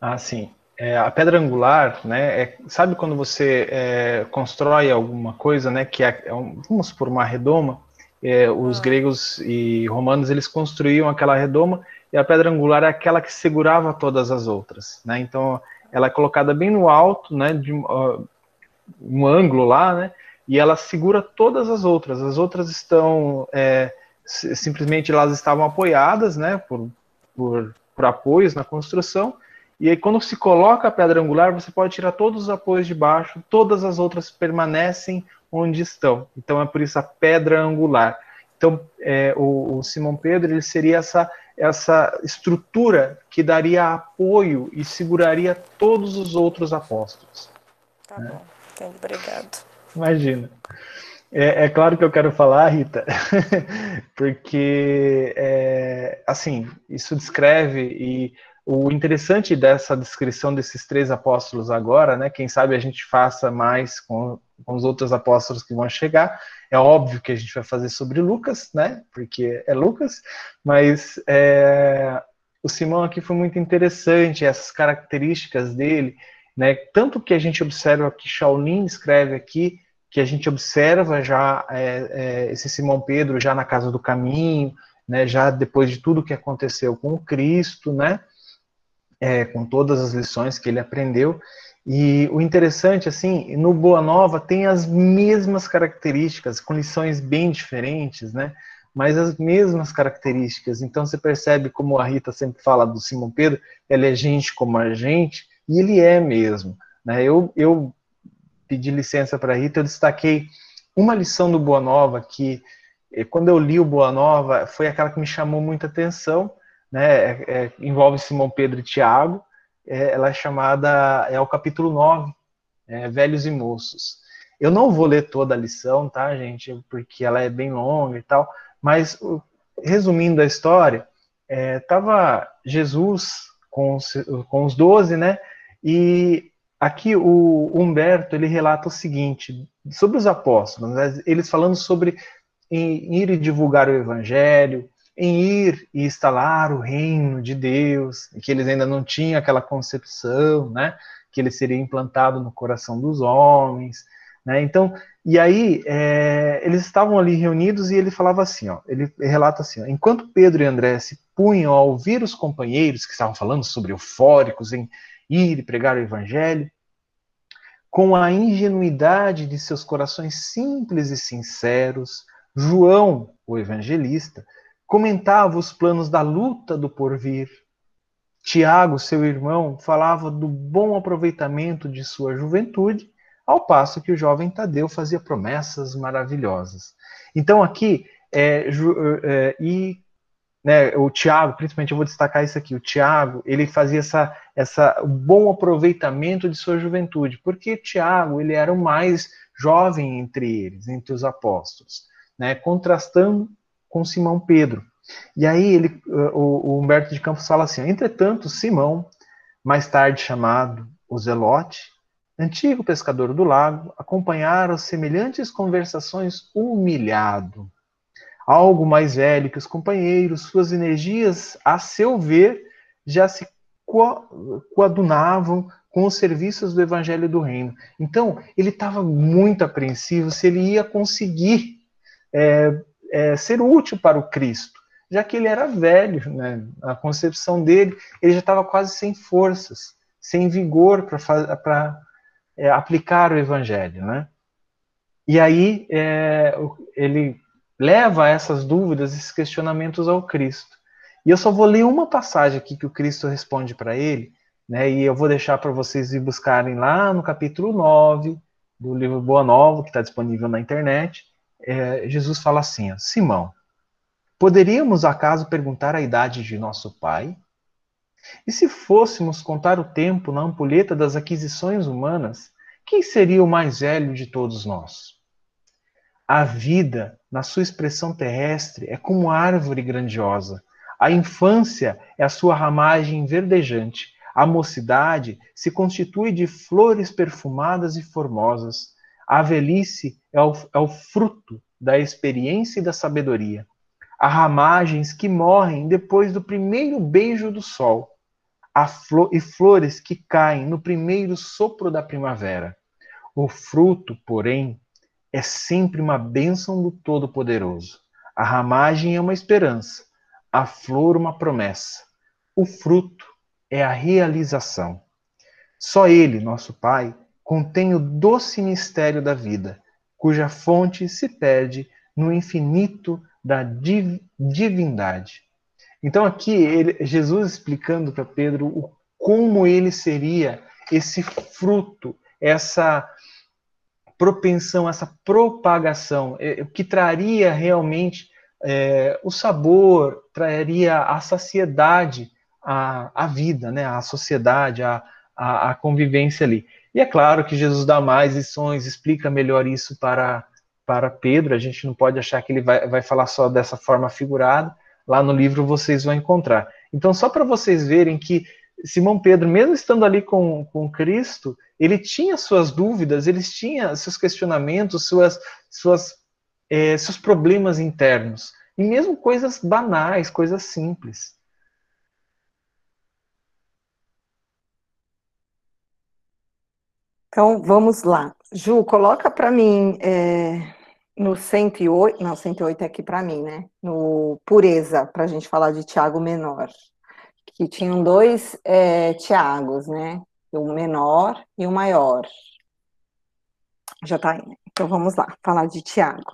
Ah, sim. É, a pedra angular, né, é, sabe quando você é, constrói alguma coisa, né, que é, é um, vamos supor, uma redoma, é, os ah. gregos e romanos, eles construíam aquela redoma, e a pedra angular é aquela que segurava todas as outras, né, então ela é colocada bem no alto, né, de uh, um ângulo lá, né, e ela segura todas as outras. As outras estão é, simplesmente elas estavam apoiadas, né, por, por, por apoios na construção. E aí quando se coloca a pedra angular, você pode tirar todos os apoios de baixo, todas as outras permanecem onde estão. Então é por isso a pedra angular. Então é, o, o Simão Pedro ele seria essa essa estrutura que daria apoio e seguraria todos os outros apóstolos. Tá né? bom, entendi, obrigado. Imagina. É, é, claro que eu quero falar, Rita, porque, é, assim, isso descreve e o interessante dessa descrição desses três apóstolos agora, né, quem sabe a gente faça mais com, com os outros apóstolos que vão chegar, é óbvio que a gente vai fazer sobre Lucas, né? Porque é Lucas, mas é, o Simão aqui foi muito interessante, essas características dele, né? Tanto que a gente observa que Shaolin escreve aqui, que a gente observa já é, é, esse Simão Pedro já na casa do caminho, né? Já depois de tudo que aconteceu com o Cristo, né? É, com todas as lições que ele aprendeu. E o interessante, assim, no Boa Nova tem as mesmas características, com lições bem diferentes, né? Mas as mesmas características. Então você percebe como a Rita sempre fala do Simão Pedro, ele é gente como a gente, e ele é mesmo. Né? Eu, eu pedi licença para a Rita, eu destaquei uma lição do Boa Nova que, eh, quando eu li o Boa Nova, foi aquela que me chamou muita atenção, né? É, é, envolve Simão Pedro e Tiago, é, ela é chamada, é o capítulo 9, é, Velhos e Moços. Eu não vou ler toda a lição, tá, gente, porque ela é bem longa e tal, mas resumindo a história, estava é, Jesus com os, com os 12, né, e aqui o Humberto, ele relata o seguinte, sobre os apóstolos, né, eles falando sobre em ir e divulgar o evangelho, em ir e instalar o reino de Deus, que eles ainda não tinham aquela concepção, né, que ele seria implantado no coração dos homens, né, então, e aí é, eles estavam ali reunidos e ele falava assim, ó, ele relata assim, ó, enquanto Pedro e André se punham a ouvir os companheiros que estavam falando sobre eufóricos em ir e pregar o evangelho, com a ingenuidade de seus corações simples e sinceros, João, o evangelista, comentava os planos da luta do porvir. Tiago, seu irmão, falava do bom aproveitamento de sua juventude, ao passo que o jovem Tadeu fazia promessas maravilhosas. Então, aqui, é, é, e né, o Tiago, principalmente eu vou destacar isso aqui, o Tiago, ele fazia essa, essa bom aproveitamento de sua juventude, porque Tiago, ele era o mais jovem entre eles, entre os apóstolos, né, contrastando com Simão Pedro. E aí ele, o, o Humberto de Campos fala assim: entretanto, Simão, mais tarde chamado o Zelote, antigo pescador do lago, acompanhara semelhantes conversações humilhado. Algo mais velho que os companheiros, suas energias, a seu ver, já se coadunavam com os serviços do Evangelho do Reino. Então, ele estava muito apreensivo se ele ia conseguir é, é, ser útil para o Cristo, já que ele era velho, né? A concepção dele, ele já estava quase sem forças, sem vigor para é, aplicar o Evangelho, né? E aí é, ele leva essas dúvidas, esses questionamentos ao Cristo. E eu só vou ler uma passagem aqui que o Cristo responde para ele, né? E eu vou deixar para vocês ir buscarem lá no capítulo 9 do livro Boa Nova, que está disponível na internet. É, Jesus fala assim: ó, Simão, poderíamos acaso perguntar a idade de nosso pai? E se fôssemos contar o tempo na ampulheta das aquisições humanas, quem seria o mais velho de todos nós? A vida, na sua expressão terrestre, é como árvore grandiosa. A infância é a sua ramagem verdejante a mocidade se constitui de flores perfumadas e formosas. A velhice é o, é o fruto da experiência e da sabedoria. Há ramagens que morrem depois do primeiro beijo do sol. Flor, e flores que caem no primeiro sopro da primavera. O fruto, porém, é sempre uma bênção do Todo-Poderoso. A ramagem é uma esperança, a flor uma promessa. O fruto é a realização. Só Ele, nosso Pai, contém o doce mistério da vida, cuja fonte se perde no infinito da div divindade. Então, aqui, ele, Jesus explicando para Pedro o, como ele seria esse fruto, essa propensão, essa propagação, é, que traria realmente é, o sabor, traria a saciedade a, a vida, né, a sociedade, a, a, a convivência ali. E é claro que Jesus dá mais lições, explica melhor isso para, para Pedro, a gente não pode achar que ele vai, vai falar só dessa forma figurada, lá no livro vocês vão encontrar. Então, só para vocês verem que Simão Pedro, mesmo estando ali com, com Cristo, ele tinha suas dúvidas, ele tinha seus questionamentos, suas, suas, é, seus problemas internos, e mesmo coisas banais, coisas simples. Então, vamos lá. Ju, coloca para mim é, no 108, não, 108 é aqui para mim, né? No Pureza, para a gente falar de Tiago Menor. Que tinham dois é, Tiagos, né? O menor e o maior. Já está aí. Né? Então, vamos lá, falar de Tiago.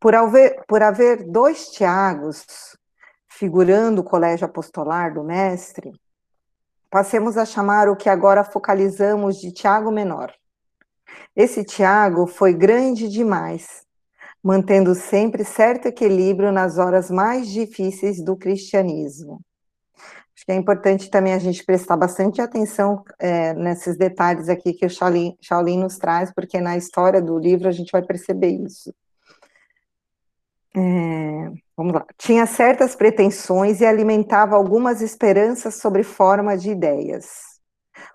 Por haver, por haver dois Tiagos figurando o colégio apostolar do mestre, Passemos a chamar o que agora focalizamos de Tiago Menor. Esse Tiago foi grande demais, mantendo sempre certo equilíbrio nas horas mais difíceis do cristianismo. Acho que é importante também a gente prestar bastante atenção é, nesses detalhes aqui que o Shaolin, Shaolin nos traz, porque na história do livro a gente vai perceber isso. É, vamos lá. Tinha certas pretensões e alimentava algumas esperanças sobre forma de ideias.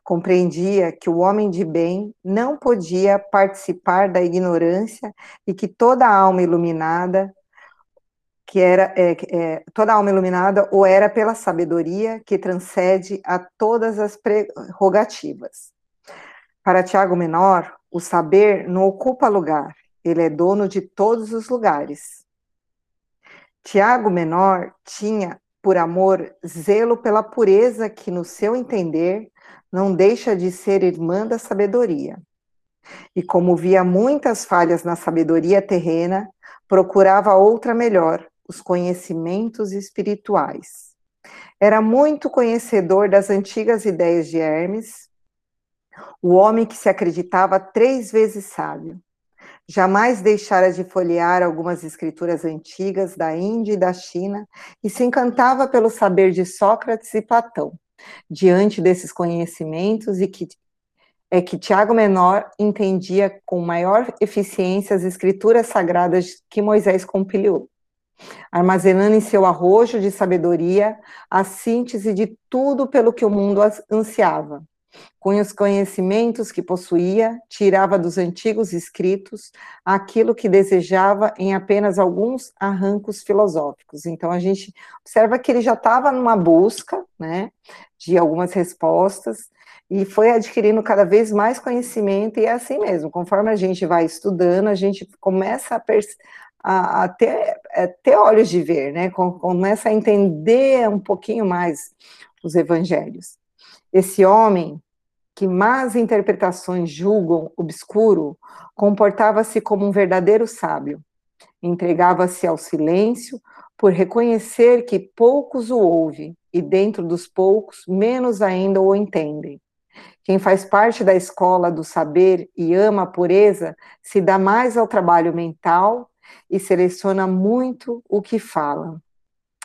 Compreendia que o homem de bem não podia participar da ignorância e que toda alma iluminada que era é, é, toda alma iluminada ou era pela sabedoria que transcende a todas as prerrogativas. Para Tiago Menor, o saber não ocupa lugar, ele é dono de todos os lugares. Tiago Menor tinha, por amor, zelo pela pureza que, no seu entender, não deixa de ser irmã da sabedoria. E como via muitas falhas na sabedoria terrena, procurava outra melhor, os conhecimentos espirituais. Era muito conhecedor das antigas ideias de Hermes, o homem que se acreditava três vezes sábio. Jamais deixara de folhear algumas escrituras antigas da Índia e da China e se encantava pelo saber de Sócrates e Platão. Diante desses conhecimentos e que é que Tiago Menor entendia com maior eficiência as escrituras sagradas que Moisés compilou, armazenando em seu arrojo de sabedoria a síntese de tudo pelo que o mundo ansiava, com os conhecimentos que possuía, tirava dos antigos escritos aquilo que desejava em apenas alguns arrancos filosóficos. Então a gente observa que ele já estava numa busca, né, de algumas respostas e foi adquirindo cada vez mais conhecimento e é assim mesmo. Conforme a gente vai estudando, a gente começa a, a, a ter, a ter olhos de ver, né? Começa a entender um pouquinho mais os evangelhos. Esse homem que más interpretações julgam obscuro, comportava-se como um verdadeiro sábio. Entregava-se ao silêncio por reconhecer que poucos o ouvem e dentro dos poucos, menos ainda o entendem. Quem faz parte da escola do saber e ama a pureza se dá mais ao trabalho mental e seleciona muito o que fala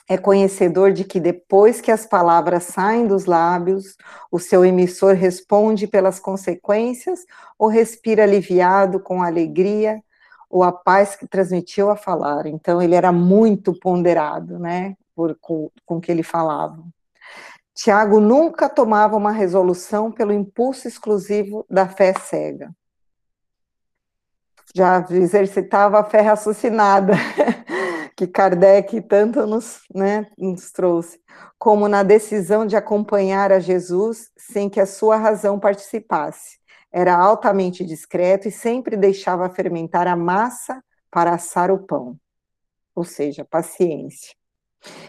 é conhecedor de que depois que as palavras saem dos lábios, o seu emissor responde pelas consequências ou respira aliviado com alegria ou a paz que transmitiu a falar. Então ele era muito ponderado, né, por, com, com que ele falava. Tiago nunca tomava uma resolução pelo impulso exclusivo da fé cega. Já exercitava a fé raciocinada. que Kardec tanto nos, né, nos trouxe, como na decisão de acompanhar a Jesus sem que a sua razão participasse. Era altamente discreto e sempre deixava fermentar a massa para assar o pão, ou seja, paciência.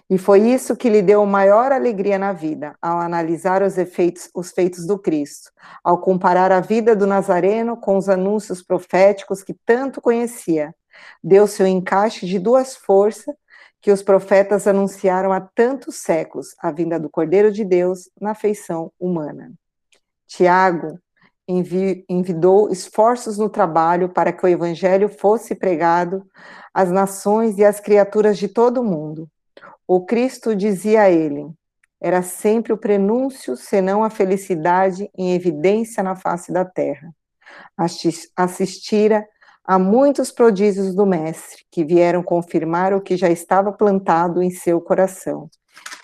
E foi isso que lhe deu maior alegria na vida, ao analisar os efeitos, os feitos do Cristo, ao comparar a vida do Nazareno com os anúncios proféticos que tanto conhecia, deu seu encaixe de duas forças que os profetas anunciaram há tantos séculos, a vinda do Cordeiro de Deus na feição humana. Tiago envi envidou esforços no trabalho para que o evangelho fosse pregado às nações e às criaturas de todo o mundo. O Cristo dizia a ele: era sempre o prenúncio, senão a felicidade em evidência na face da terra. Assistira Há muitos prodígios do Mestre que vieram confirmar o que já estava plantado em seu coração.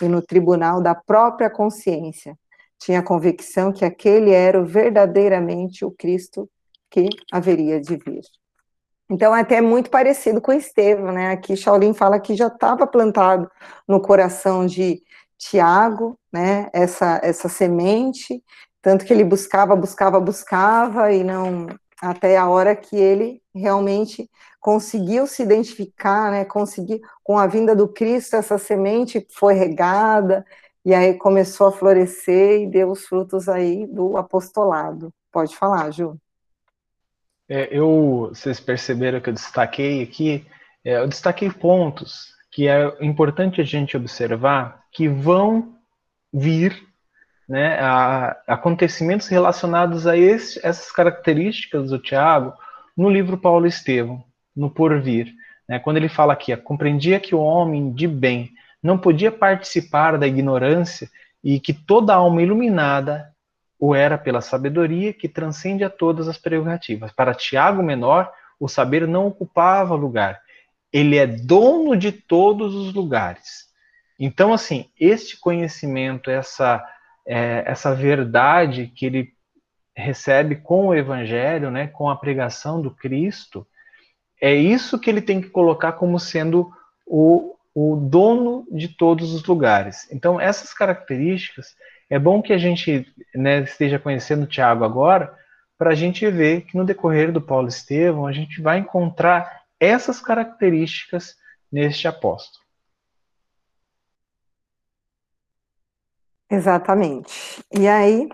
E no tribunal da própria consciência, tinha a convicção que aquele era verdadeiramente o Cristo que haveria de vir. Então, é até muito parecido com Estevão, né? Aqui Shaolin fala que já estava plantado no coração de Tiago, né? Essa, essa semente, tanto que ele buscava, buscava, buscava e não até a hora que ele realmente conseguiu se identificar, né, conseguir, com a vinda do Cristo, essa semente foi regada, e aí começou a florescer e deu os frutos aí do apostolado. Pode falar, Ju. É, eu, vocês perceberam que eu destaquei aqui, é, eu destaquei pontos que é importante a gente observar que vão vir né, a, acontecimentos relacionados a esse, essas características do Tiago no livro Paulo Estevão, no Porvir. Né, quando ele fala aqui, compreendia que o homem de bem não podia participar da ignorância e que toda alma iluminada o era pela sabedoria que transcende a todas as prerrogativas. Para Tiago Menor, o saber não ocupava lugar. Ele é dono de todos os lugares. Então, assim, este conhecimento, essa é, essa verdade que ele recebe com o evangelho, né, com a pregação do Cristo, é isso que ele tem que colocar como sendo o, o dono de todos os lugares. Então, essas características, é bom que a gente né, esteja conhecendo o Tiago agora, para a gente ver que no decorrer do Paulo Estevão, a gente vai encontrar essas características neste apóstolo. Exatamente. E aí,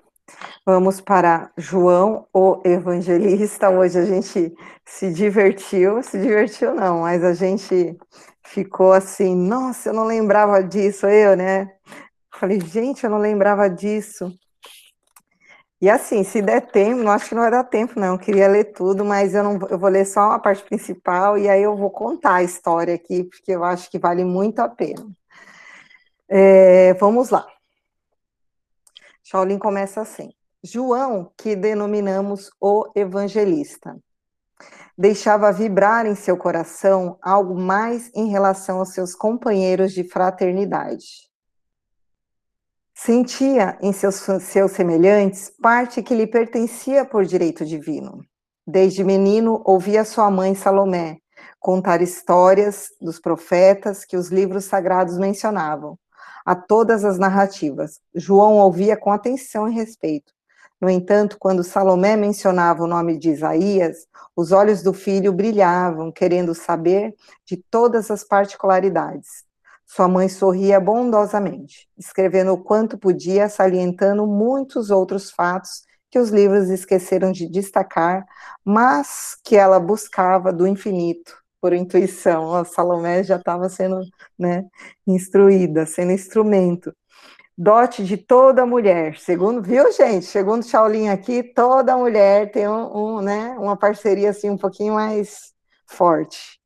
vamos para João, o evangelista. Hoje a gente se divertiu, se divertiu não, mas a gente ficou assim, nossa, eu não lembrava disso, eu, né? Falei, gente, eu não lembrava disso. E assim, se der tempo, não acho que não vai dar tempo, não. Eu queria ler tudo, mas eu não eu vou ler só a parte principal e aí eu vou contar a história aqui, porque eu acho que vale muito a pena. É, vamos lá. Shaolin começa assim: João, que denominamos o evangelista, deixava vibrar em seu coração algo mais em relação aos seus companheiros de fraternidade. Sentia em seus, seus semelhantes parte que lhe pertencia por direito divino. Desde menino, ouvia sua mãe Salomé contar histórias dos profetas que os livros sagrados mencionavam a todas as narrativas. João ouvia com atenção e respeito. No entanto, quando Salomé mencionava o nome de Isaías, os olhos do filho brilhavam, querendo saber de todas as particularidades. Sua mãe sorria bondosamente, escrevendo o quanto podia, salientando muitos outros fatos que os livros esqueceram de destacar, mas que ela buscava do infinito, por intuição. A Salomé já estava sendo né, instruída, sendo instrumento dote de toda mulher. Segundo, viu, gente? Segundo Shaolin aqui, toda mulher tem um, um, né, uma parceria assim um pouquinho mais forte.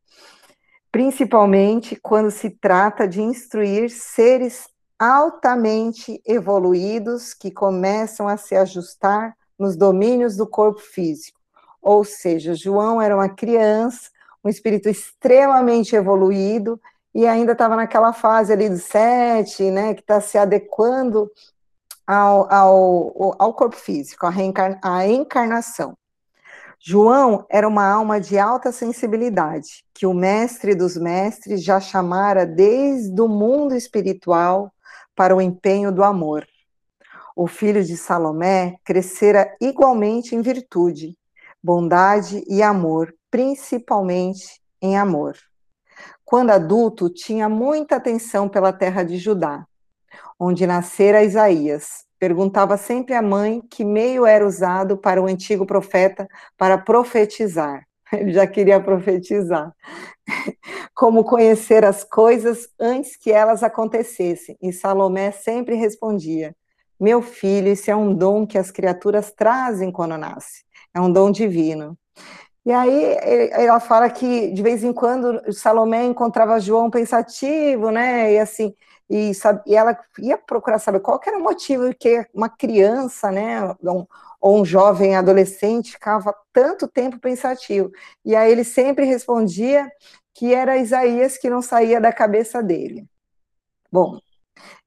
Principalmente quando se trata de instruir seres altamente evoluídos que começam a se ajustar nos domínios do corpo físico. Ou seja, João era uma criança, um espírito extremamente evoluído, e ainda estava naquela fase ali do sete, né, que está se adequando ao, ao, ao corpo físico, à, à encarnação. João era uma alma de alta sensibilidade, que o mestre dos mestres já chamara desde o mundo espiritual para o empenho do amor. O filho de Salomé crescera igualmente em virtude, bondade e amor, principalmente em amor. Quando adulto, tinha muita atenção pela terra de Judá, onde nascera Isaías. Perguntava sempre à mãe que meio era usado para o antigo profeta para profetizar. Ele já queria profetizar. Como conhecer as coisas antes que elas acontecessem. E Salomé sempre respondia: Meu filho, isso é um dom que as criaturas trazem quando nascem. É um dom divino. E aí ela fala que de vez em quando Salomé encontrava João pensativo, né? E assim, e, sabe, e ela ia procurar saber qual era o motivo que uma criança, né, um, ou um jovem adolescente ficava tanto tempo pensativo. E aí ele sempre respondia que era Isaías que não saía da cabeça dele. Bom,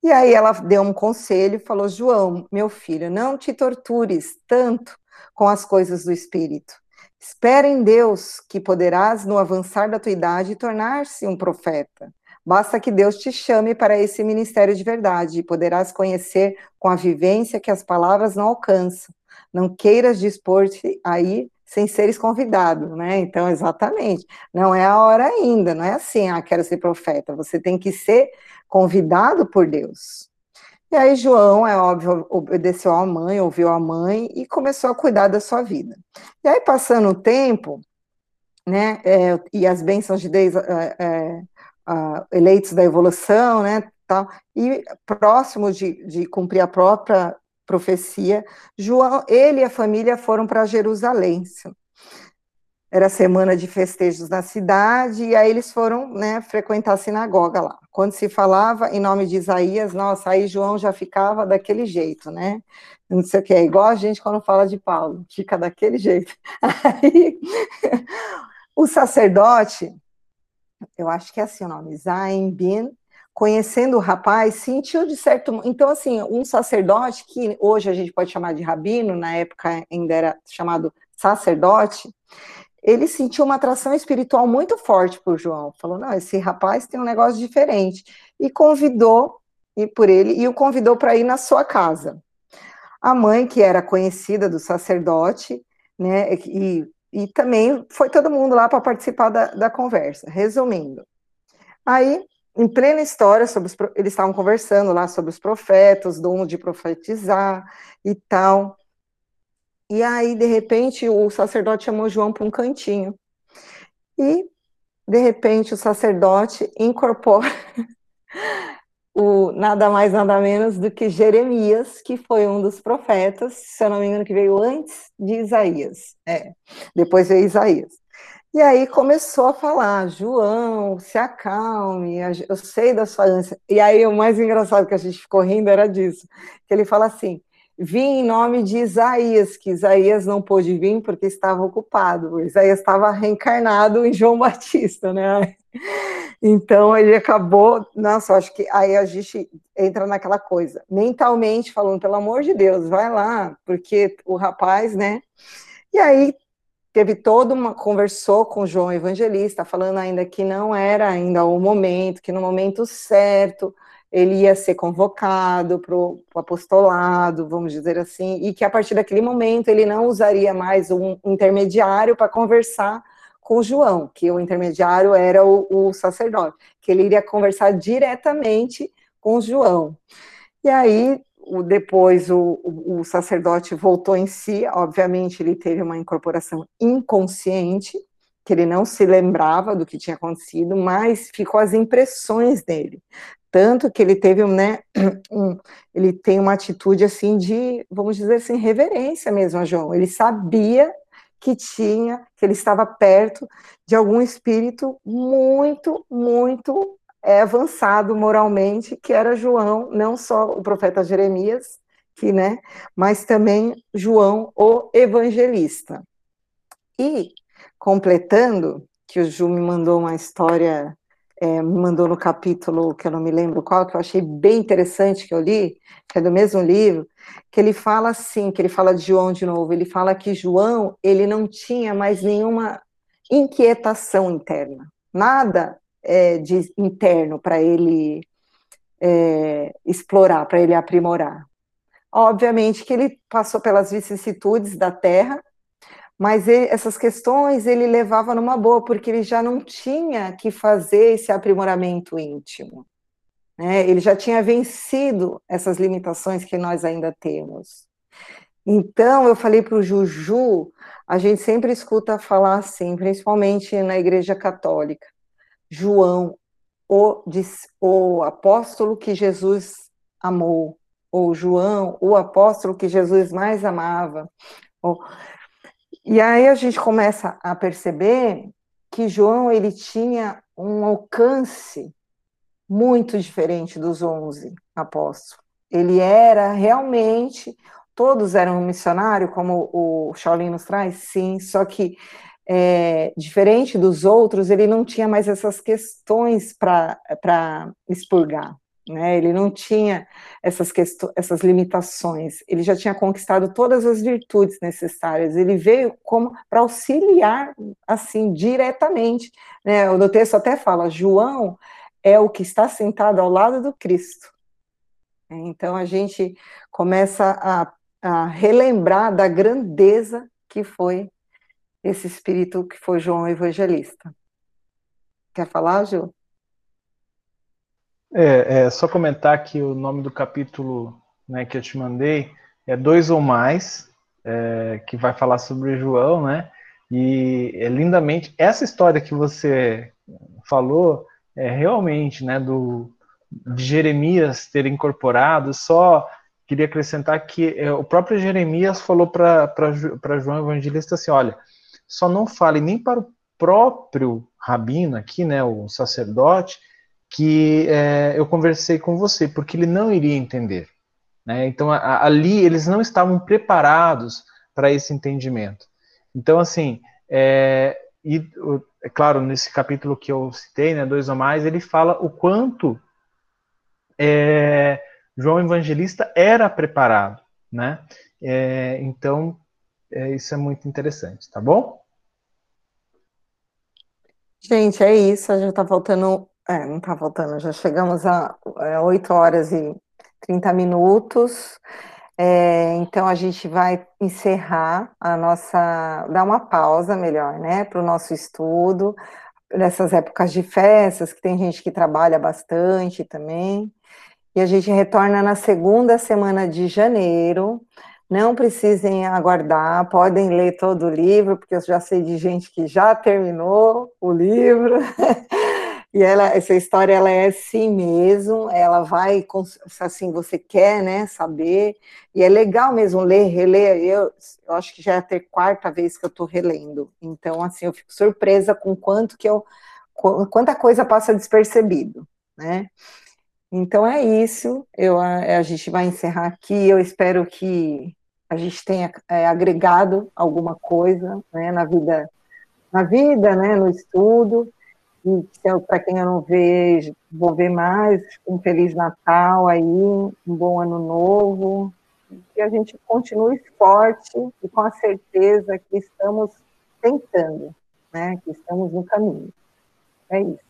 e aí ela deu um conselho, falou: João, meu filho, não te tortures tanto com as coisas do espírito Espera em Deus, que poderás, no avançar da tua idade, tornar-se um profeta. Basta que Deus te chame para esse ministério de verdade, e poderás conhecer com a vivência que as palavras não alcançam. Não queiras dispor-te aí sem seres convidado, né? Então, exatamente, não é a hora ainda, não é assim, ah, quero ser profeta. Você tem que ser convidado por Deus. E aí João, é óbvio, obedeceu à mãe, ouviu a mãe e começou a cuidar da sua vida. E aí, passando o tempo, né, é, e as bênçãos de Deus, é, é, eleitos da evolução, né, tal, e próximo de, de cumprir a própria profecia, João, ele e a família foram para Jerusalém era semana de festejos na cidade, e aí eles foram né, frequentar a sinagoga lá. Quando se falava em nome de Isaías, nossa, aí João já ficava daquele jeito, né? Não sei o que, é igual a gente quando fala de Paulo, fica daquele jeito. Aí, o sacerdote, eu acho que é assim o nome, Zain Bin, conhecendo o rapaz, sentiu de certo. Então, assim, um sacerdote, que hoje a gente pode chamar de rabino, na época ainda era chamado sacerdote, ele sentiu uma atração espiritual muito forte por João. Falou: não, esse rapaz tem um negócio diferente. E convidou e por ele e o convidou para ir na sua casa. A mãe, que era conhecida do sacerdote, né, e, e também foi todo mundo lá para participar da, da conversa. Resumindo, aí em plena história sobre os, eles estavam conversando lá sobre os profetas, dom de profetizar e tal. E aí, de repente, o sacerdote chamou João para um cantinho. E, de repente, o sacerdote incorpora o nada mais, nada menos do que Jeremias, que foi um dos profetas, se eu não me engano, que veio antes de Isaías. É, depois veio Isaías. E aí começou a falar, João, se acalme, eu sei da sua ânsia. E aí o mais engraçado que a gente ficou rindo era disso, que ele fala assim, Vim em nome de Isaías, que Isaías não pôde vir porque estava ocupado. Isaías estava reencarnado em João Batista, né? Então ele acabou, nossa, acho que aí a gente entra naquela coisa, mentalmente falando, pelo amor de Deus, vai lá, porque o rapaz, né? E aí teve toda uma conversou com João Evangelista, falando ainda que não era ainda o momento, que no momento certo ele ia ser convocado para o apostolado, vamos dizer assim, e que a partir daquele momento ele não usaria mais um intermediário para conversar com João, que o intermediário era o, o sacerdote, que ele iria conversar diretamente com João. E aí, o, depois, o, o, sacerdote voltou em si, obviamente, ele teve uma incorporação inconsciente, que ele não se lembrava do que tinha acontecido, mas ficou as impressões dele. Tanto que ele teve, né, um, ele tem uma atitude assim de, vamos dizer assim, reverência mesmo a João. Ele sabia que tinha, que ele estava perto de algum espírito muito, muito é, avançado moralmente, que era João, não só o profeta Jeremias, que, né, mas também João, o evangelista. E, completando, que o Ju me mandou uma história, é, mandou no capítulo, que eu não me lembro qual, que eu achei bem interessante, que eu li, que é do mesmo livro, que ele fala assim, que ele fala de João de novo, ele fala que João, ele não tinha mais nenhuma inquietação interna, nada é, de interno para ele é, explorar, para ele aprimorar. Obviamente que ele passou pelas vicissitudes da terra, mas ele, essas questões ele levava numa boa, porque ele já não tinha que fazer esse aprimoramento íntimo. Né? Ele já tinha vencido essas limitações que nós ainda temos. Então, eu falei para o Juju, a gente sempre escuta falar assim, principalmente na Igreja Católica, João, o, o apóstolo que Jesus amou, ou João, o apóstolo que Jesus mais amava. Ou... E aí a gente começa a perceber que João ele tinha um alcance muito diferente dos onze apóstolos. Ele era realmente, todos eram missionários, como o Shaolin nos traz, sim, só que é, diferente dos outros, ele não tinha mais essas questões para expurgar. Né? Ele não tinha essas, essas limitações, ele já tinha conquistado todas as virtudes necessárias, ele veio como para auxiliar, assim, diretamente. Né? O texto até fala, João é o que está sentado ao lado do Cristo. Então a gente começa a, a relembrar da grandeza que foi esse espírito que foi João Evangelista. Quer falar, Ju? É, é, só comentar que o nome do capítulo né, que eu te mandei é Dois ou Mais, é, que vai falar sobre João, né? E é lindamente. Essa história que você falou é realmente, né, do, de Jeremias ter incorporado, só queria acrescentar que é, o próprio Jeremias falou para João Evangelista assim: olha só não fale nem para o próprio rabino aqui, né, o sacerdote, que é, eu conversei com você, porque ele não iria entender. Né? Então, a, ali eles não estavam preparados para esse entendimento. Então, assim, é, e, é claro, nesse capítulo que eu citei, né, dois ou mais, ele fala o quanto é, João Evangelista era preparado, né? É, então, é, isso é muito interessante, tá bom? Gente, é isso, já tá faltando, é, não tá faltando, já chegamos a é, 8 horas e 30 minutos, é, então a gente vai encerrar a nossa, dar uma pausa melhor, né, para o nosso estudo, nessas épocas de festas, que tem gente que trabalha bastante também, e a gente retorna na segunda semana de janeiro, não precisem aguardar, podem ler todo o livro, porque eu já sei de gente que já terminou o livro. e ela, essa história ela é assim mesmo, ela vai, assim, você quer, né, saber, e é legal mesmo ler, reler, eu, eu acho que já é a ter quarta vez que eu estou relendo, então, assim, eu fico surpresa com quanto que eu, quanta coisa passa despercebido, né, então é isso, eu, a, a, gente vai encerrar aqui. Eu espero que a gente tenha é, agregado alguma coisa né, na vida, na vida, né, no estudo. E para quem eu não vejo, vou ver mais. Um feliz Natal aí, um bom ano novo. Que a gente continue forte e com a certeza que estamos tentando, né, que estamos no caminho. É isso.